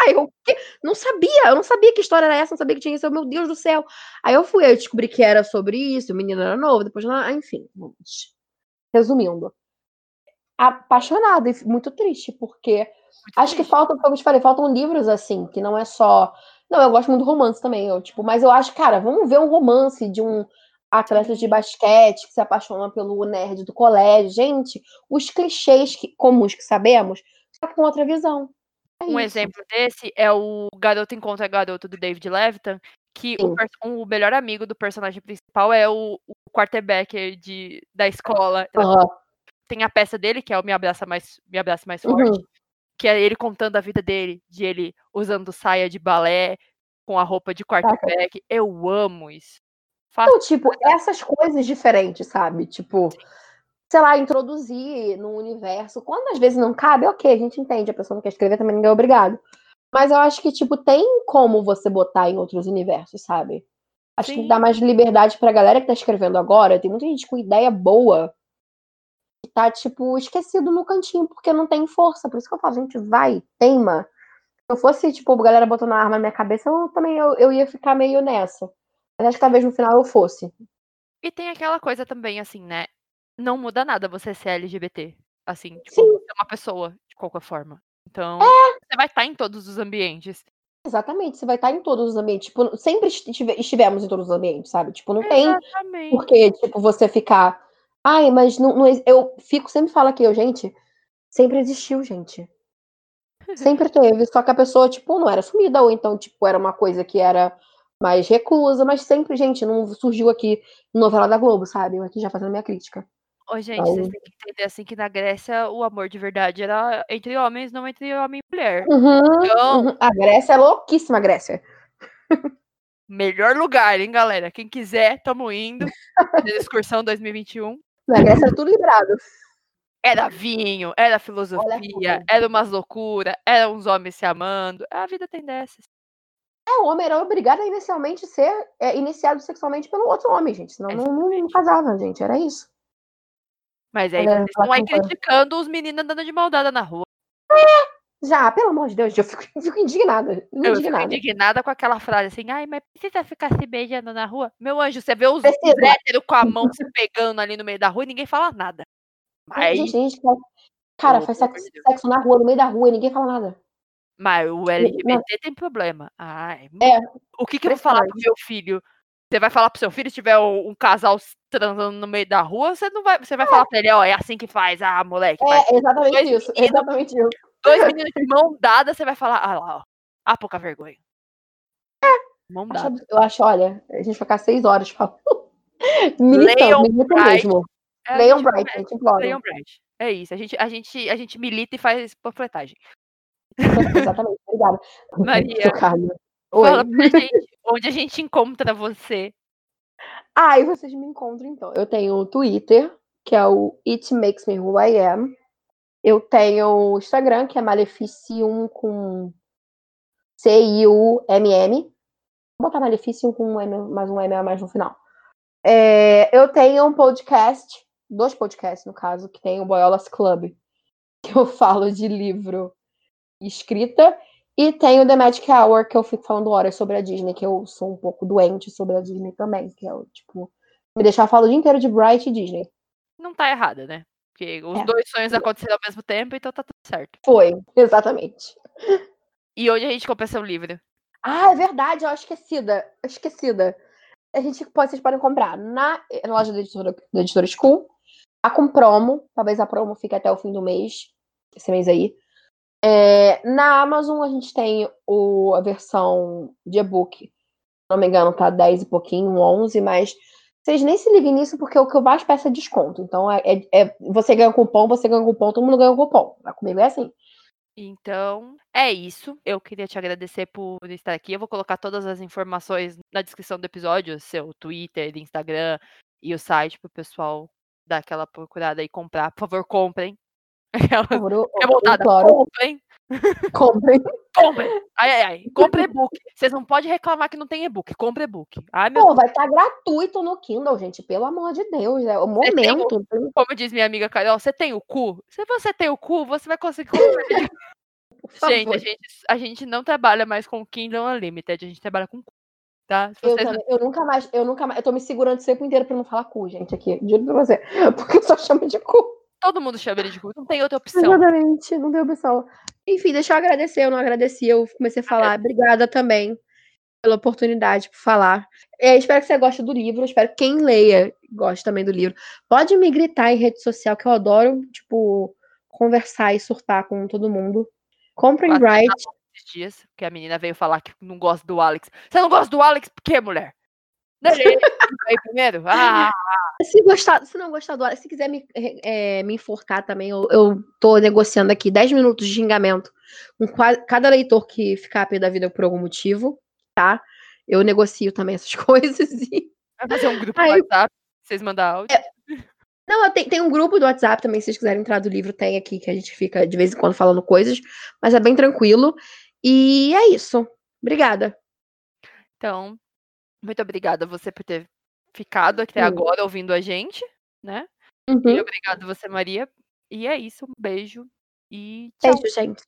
Aí eu, o quê? Não sabia. Eu não sabia que história era essa, não sabia que tinha isso. Eu, meu Deus do céu. Aí eu fui, aí eu descobri que era sobre isso, o menino era novo, depois, ah, enfim. vamos. Resumindo. Apaixonada e muito triste, porque Acho que faltam, como eu te falei, faltam livros assim, que não é só. Não, eu gosto muito do romance também, eu, tipo, mas eu acho, cara, vamos ver um romance de um atleta de basquete que se apaixona pelo nerd do colégio. Gente, os clichês que- comuns que sabemos, só com outra visão. É Um isso. exemplo desse é o Garoto Encontra Garoto do David Levitan, que o, o melhor amigo do personagem principal é o, o quarterback de, da escola. Aham. Tem a peça dele, que é o Me Abraça Mais, Me Abraça Mais Uhum. Forte, que é ele contando a vida dele, de ele usando saia de balé com a roupa de quarterback. Eu amo isso. Então, tipo, essas coisas diferentes, sabe? Tipo, sei lá, introduzir no universo. Quando às vezes não cabe, ok, a gente entende, a pessoa não quer escrever, também ninguém é obrigado. Mas eu acho que, tipo, tem como você botar em outros universos, sabe? Acho Sim. que dá mais liberdade pra galera que tá escrevendo agora. Tem muita gente com ideia boa que tá, tipo, esquecido no cantinho porque não tem força. Por isso que eu falo, gente, vai, teima. Se eu fosse, tipo, a galera botando a arma na minha cabeça, eu também eu, eu ia ficar meio nessa. Acho que talvez no final eu fosse. E tem aquela coisa também, assim, né? Não muda nada você ser LGBT. Assim, tipo, Sim. você é uma pessoa, de qualquer forma. Então, É. você vai estar em todos os ambientes. Exatamente, você vai estar em todos os ambientes. Tipo, sempre estive- estivemos em todos os ambientes, sabe? Tipo, não tem Exatamente. por que, tipo, você ficar. Ai, mas não, não Eu fico, sempre falo aqui, eu, gente, sempre existiu, gente. Sempre teve, só que a pessoa, tipo, não era sumida, ou então, tipo, era uma coisa que era mais reclusa, mas sempre, gente, não surgiu aqui novela da Globo, sabe? Eu aqui já fazendo minha crítica. Ô, gente, vocês têm que entender assim que na Grécia o amor de verdade era entre homens, não entre homem e mulher. Uhum, então, uhum. A Grécia é louquíssima, a Grécia. Melhor lugar, hein, galera? Quem quiser, tamo indo. excursão 2021. Na Grécia era tudo liberado. Era vinho, era filosofia, era umas loucuras, eram uns homens se amando. A vida tem dessas. É, o homem era obrigado a inicialmente ser é, iniciado sexualmente pelo outro homem, gente. Senão não, não, não casava, gente. Era isso. Mas aí vocês estão aí criticando os meninos andando de maldada na rua. É, já, pelo amor de Deus, eu fico, fico indignada. Eu fico indignada com aquela frase assim, ai, mas precisa ficar se beijando na rua? Meu anjo, você vê os, héteros com a mão se pegando ali no meio da rua e ninguém fala nada. Mas... Gente, gente, cara, faz sexo, sexo, na rua, no meio da rua e ninguém fala nada. Mas o LGBT tem problema. Ai, é, o que, que eu vou falar pro meu filho? Você vai falar pro seu filho se tiver um, casal transando no meio da rua, você não vai, você vai é. falar pra ele, ó, é assim que faz, ah, moleque. É, exatamente dois isso, meninos, exatamente isso. Dois meninos de mão dada, você vai falar, ah lá, ó, ah, pouca vergonha. É. Mão dada. Eu acho, olha, a gente vai ficar seis horas falando. Militão, militão mesmo. É, Leon Bright, a gente implora. Leon Bright. É isso, a gente, a, gente, a gente milita e faz panfletagem. Exatamente, obrigada. Maria, fala pra gente onde a gente encontra você. Ah, e vocês me encontram então. Eu tenho o Twitter, que é o It Makes Me Who I Am. Eu tenho o Instagram, que é Maleficium com C-I-U-M-M. Vou botar Maleficium com um M, mais um M a mais no final. É, eu tenho um podcast, dois podcasts no caso, que tem o Boyolas Club, que eu falo de livro escrita e tem o The Magic Hour, que eu fico falando horas sobre a Disney, que eu sou um pouco doente sobre a Disney também, que é o, tipo, me deixar falar o dia inteiro de Bright e Disney. Não tá errada, né? Porque os é. dois sonhos aconteceram ao mesmo tempo, então tá tudo certo. Foi, exatamente. E hoje a gente compra seu livro. Ah, é verdade, eu esquecida. Esquecida. A gente pode, vocês podem comprar na loja da editora, da editora School. Tá com promo. Talvez a promo fique até o fim do mês. Esse mês aí. É, na Amazon a gente tem o, a versão de e-book, se não me engano, tá 10 e pouquinho, 11, mas vocês nem se liguem nisso porque o que eu mais peço é desconto. Então é, é, é você ganha cupom, você ganha cupom, todo mundo ganha cupom. Comigo é assim. Então, é isso. Eu queria te agradecer por estar aqui. Eu vou colocar todas as informações na descrição do episódio, seu Twitter, Instagram e o site para o pessoal dar aquela procurada e comprar. Por favor, comprem. Aquela revoltada. Comprem. Comprem. Comprem. Ai, ai, ai. Compre e-book. Vocês não podem reclamar que não tem e-book. Compre e-book. Ai, meu Pô, vai estar tá gratuito no Kindle, gente. Pelo amor de Deus. É o momento. O, como diz minha amiga Carol, você tem o cu? Se você tem o cu, você vai conseguir comprar. gente, a gente, a gente não trabalha mais com Kindle Unlimited. A gente trabalha com cu. Tá? Eu, também, eu, nunca mais, eu nunca mais, eu tô me segurando o tempo inteiro pra não falar cu, gente, aqui. Juro pra você. Porque eu só chamo de cu. Todo mundo chama ele de cu, não tem outra opção. Exatamente, não tem opção. Enfim, deixa eu agradecer, eu não agradeci, eu comecei a falar. Obrigada também pela oportunidade por falar. É, espero que você goste do livro, espero que quem leia goste também do livro. Pode me gritar em rede social, que eu adoro, tipo, conversar e surtar com todo mundo. Comprem Bright. dias, que a menina veio falar que não gosta do Alex. Você não gosta do Alex por quê, mulher? Aí primeiro? Ah! Se, gostar, se não gostar do se quiser me, é, me enforcar também, eu, eu tô negociando aqui 10 minutos de xingamento com cada leitor que ficar a pé da vida por algum motivo, tá? Eu negocio também essas coisas e. Vai fazer um grupo aí, no WhatsApp, vocês mandam áudio. É, não, tem, tem um grupo do WhatsApp também, se vocês quiserem entrar do livro, tem aqui, que a gente fica de vez em quando falando coisas, mas é bem tranquilo. E é isso. Obrigada. Então, muito obrigada você por ter ficado até uhum. agora ouvindo a gente, né? Uhum. E obrigada você, Maria. E é isso, um beijo e tchau. Beijo, gente.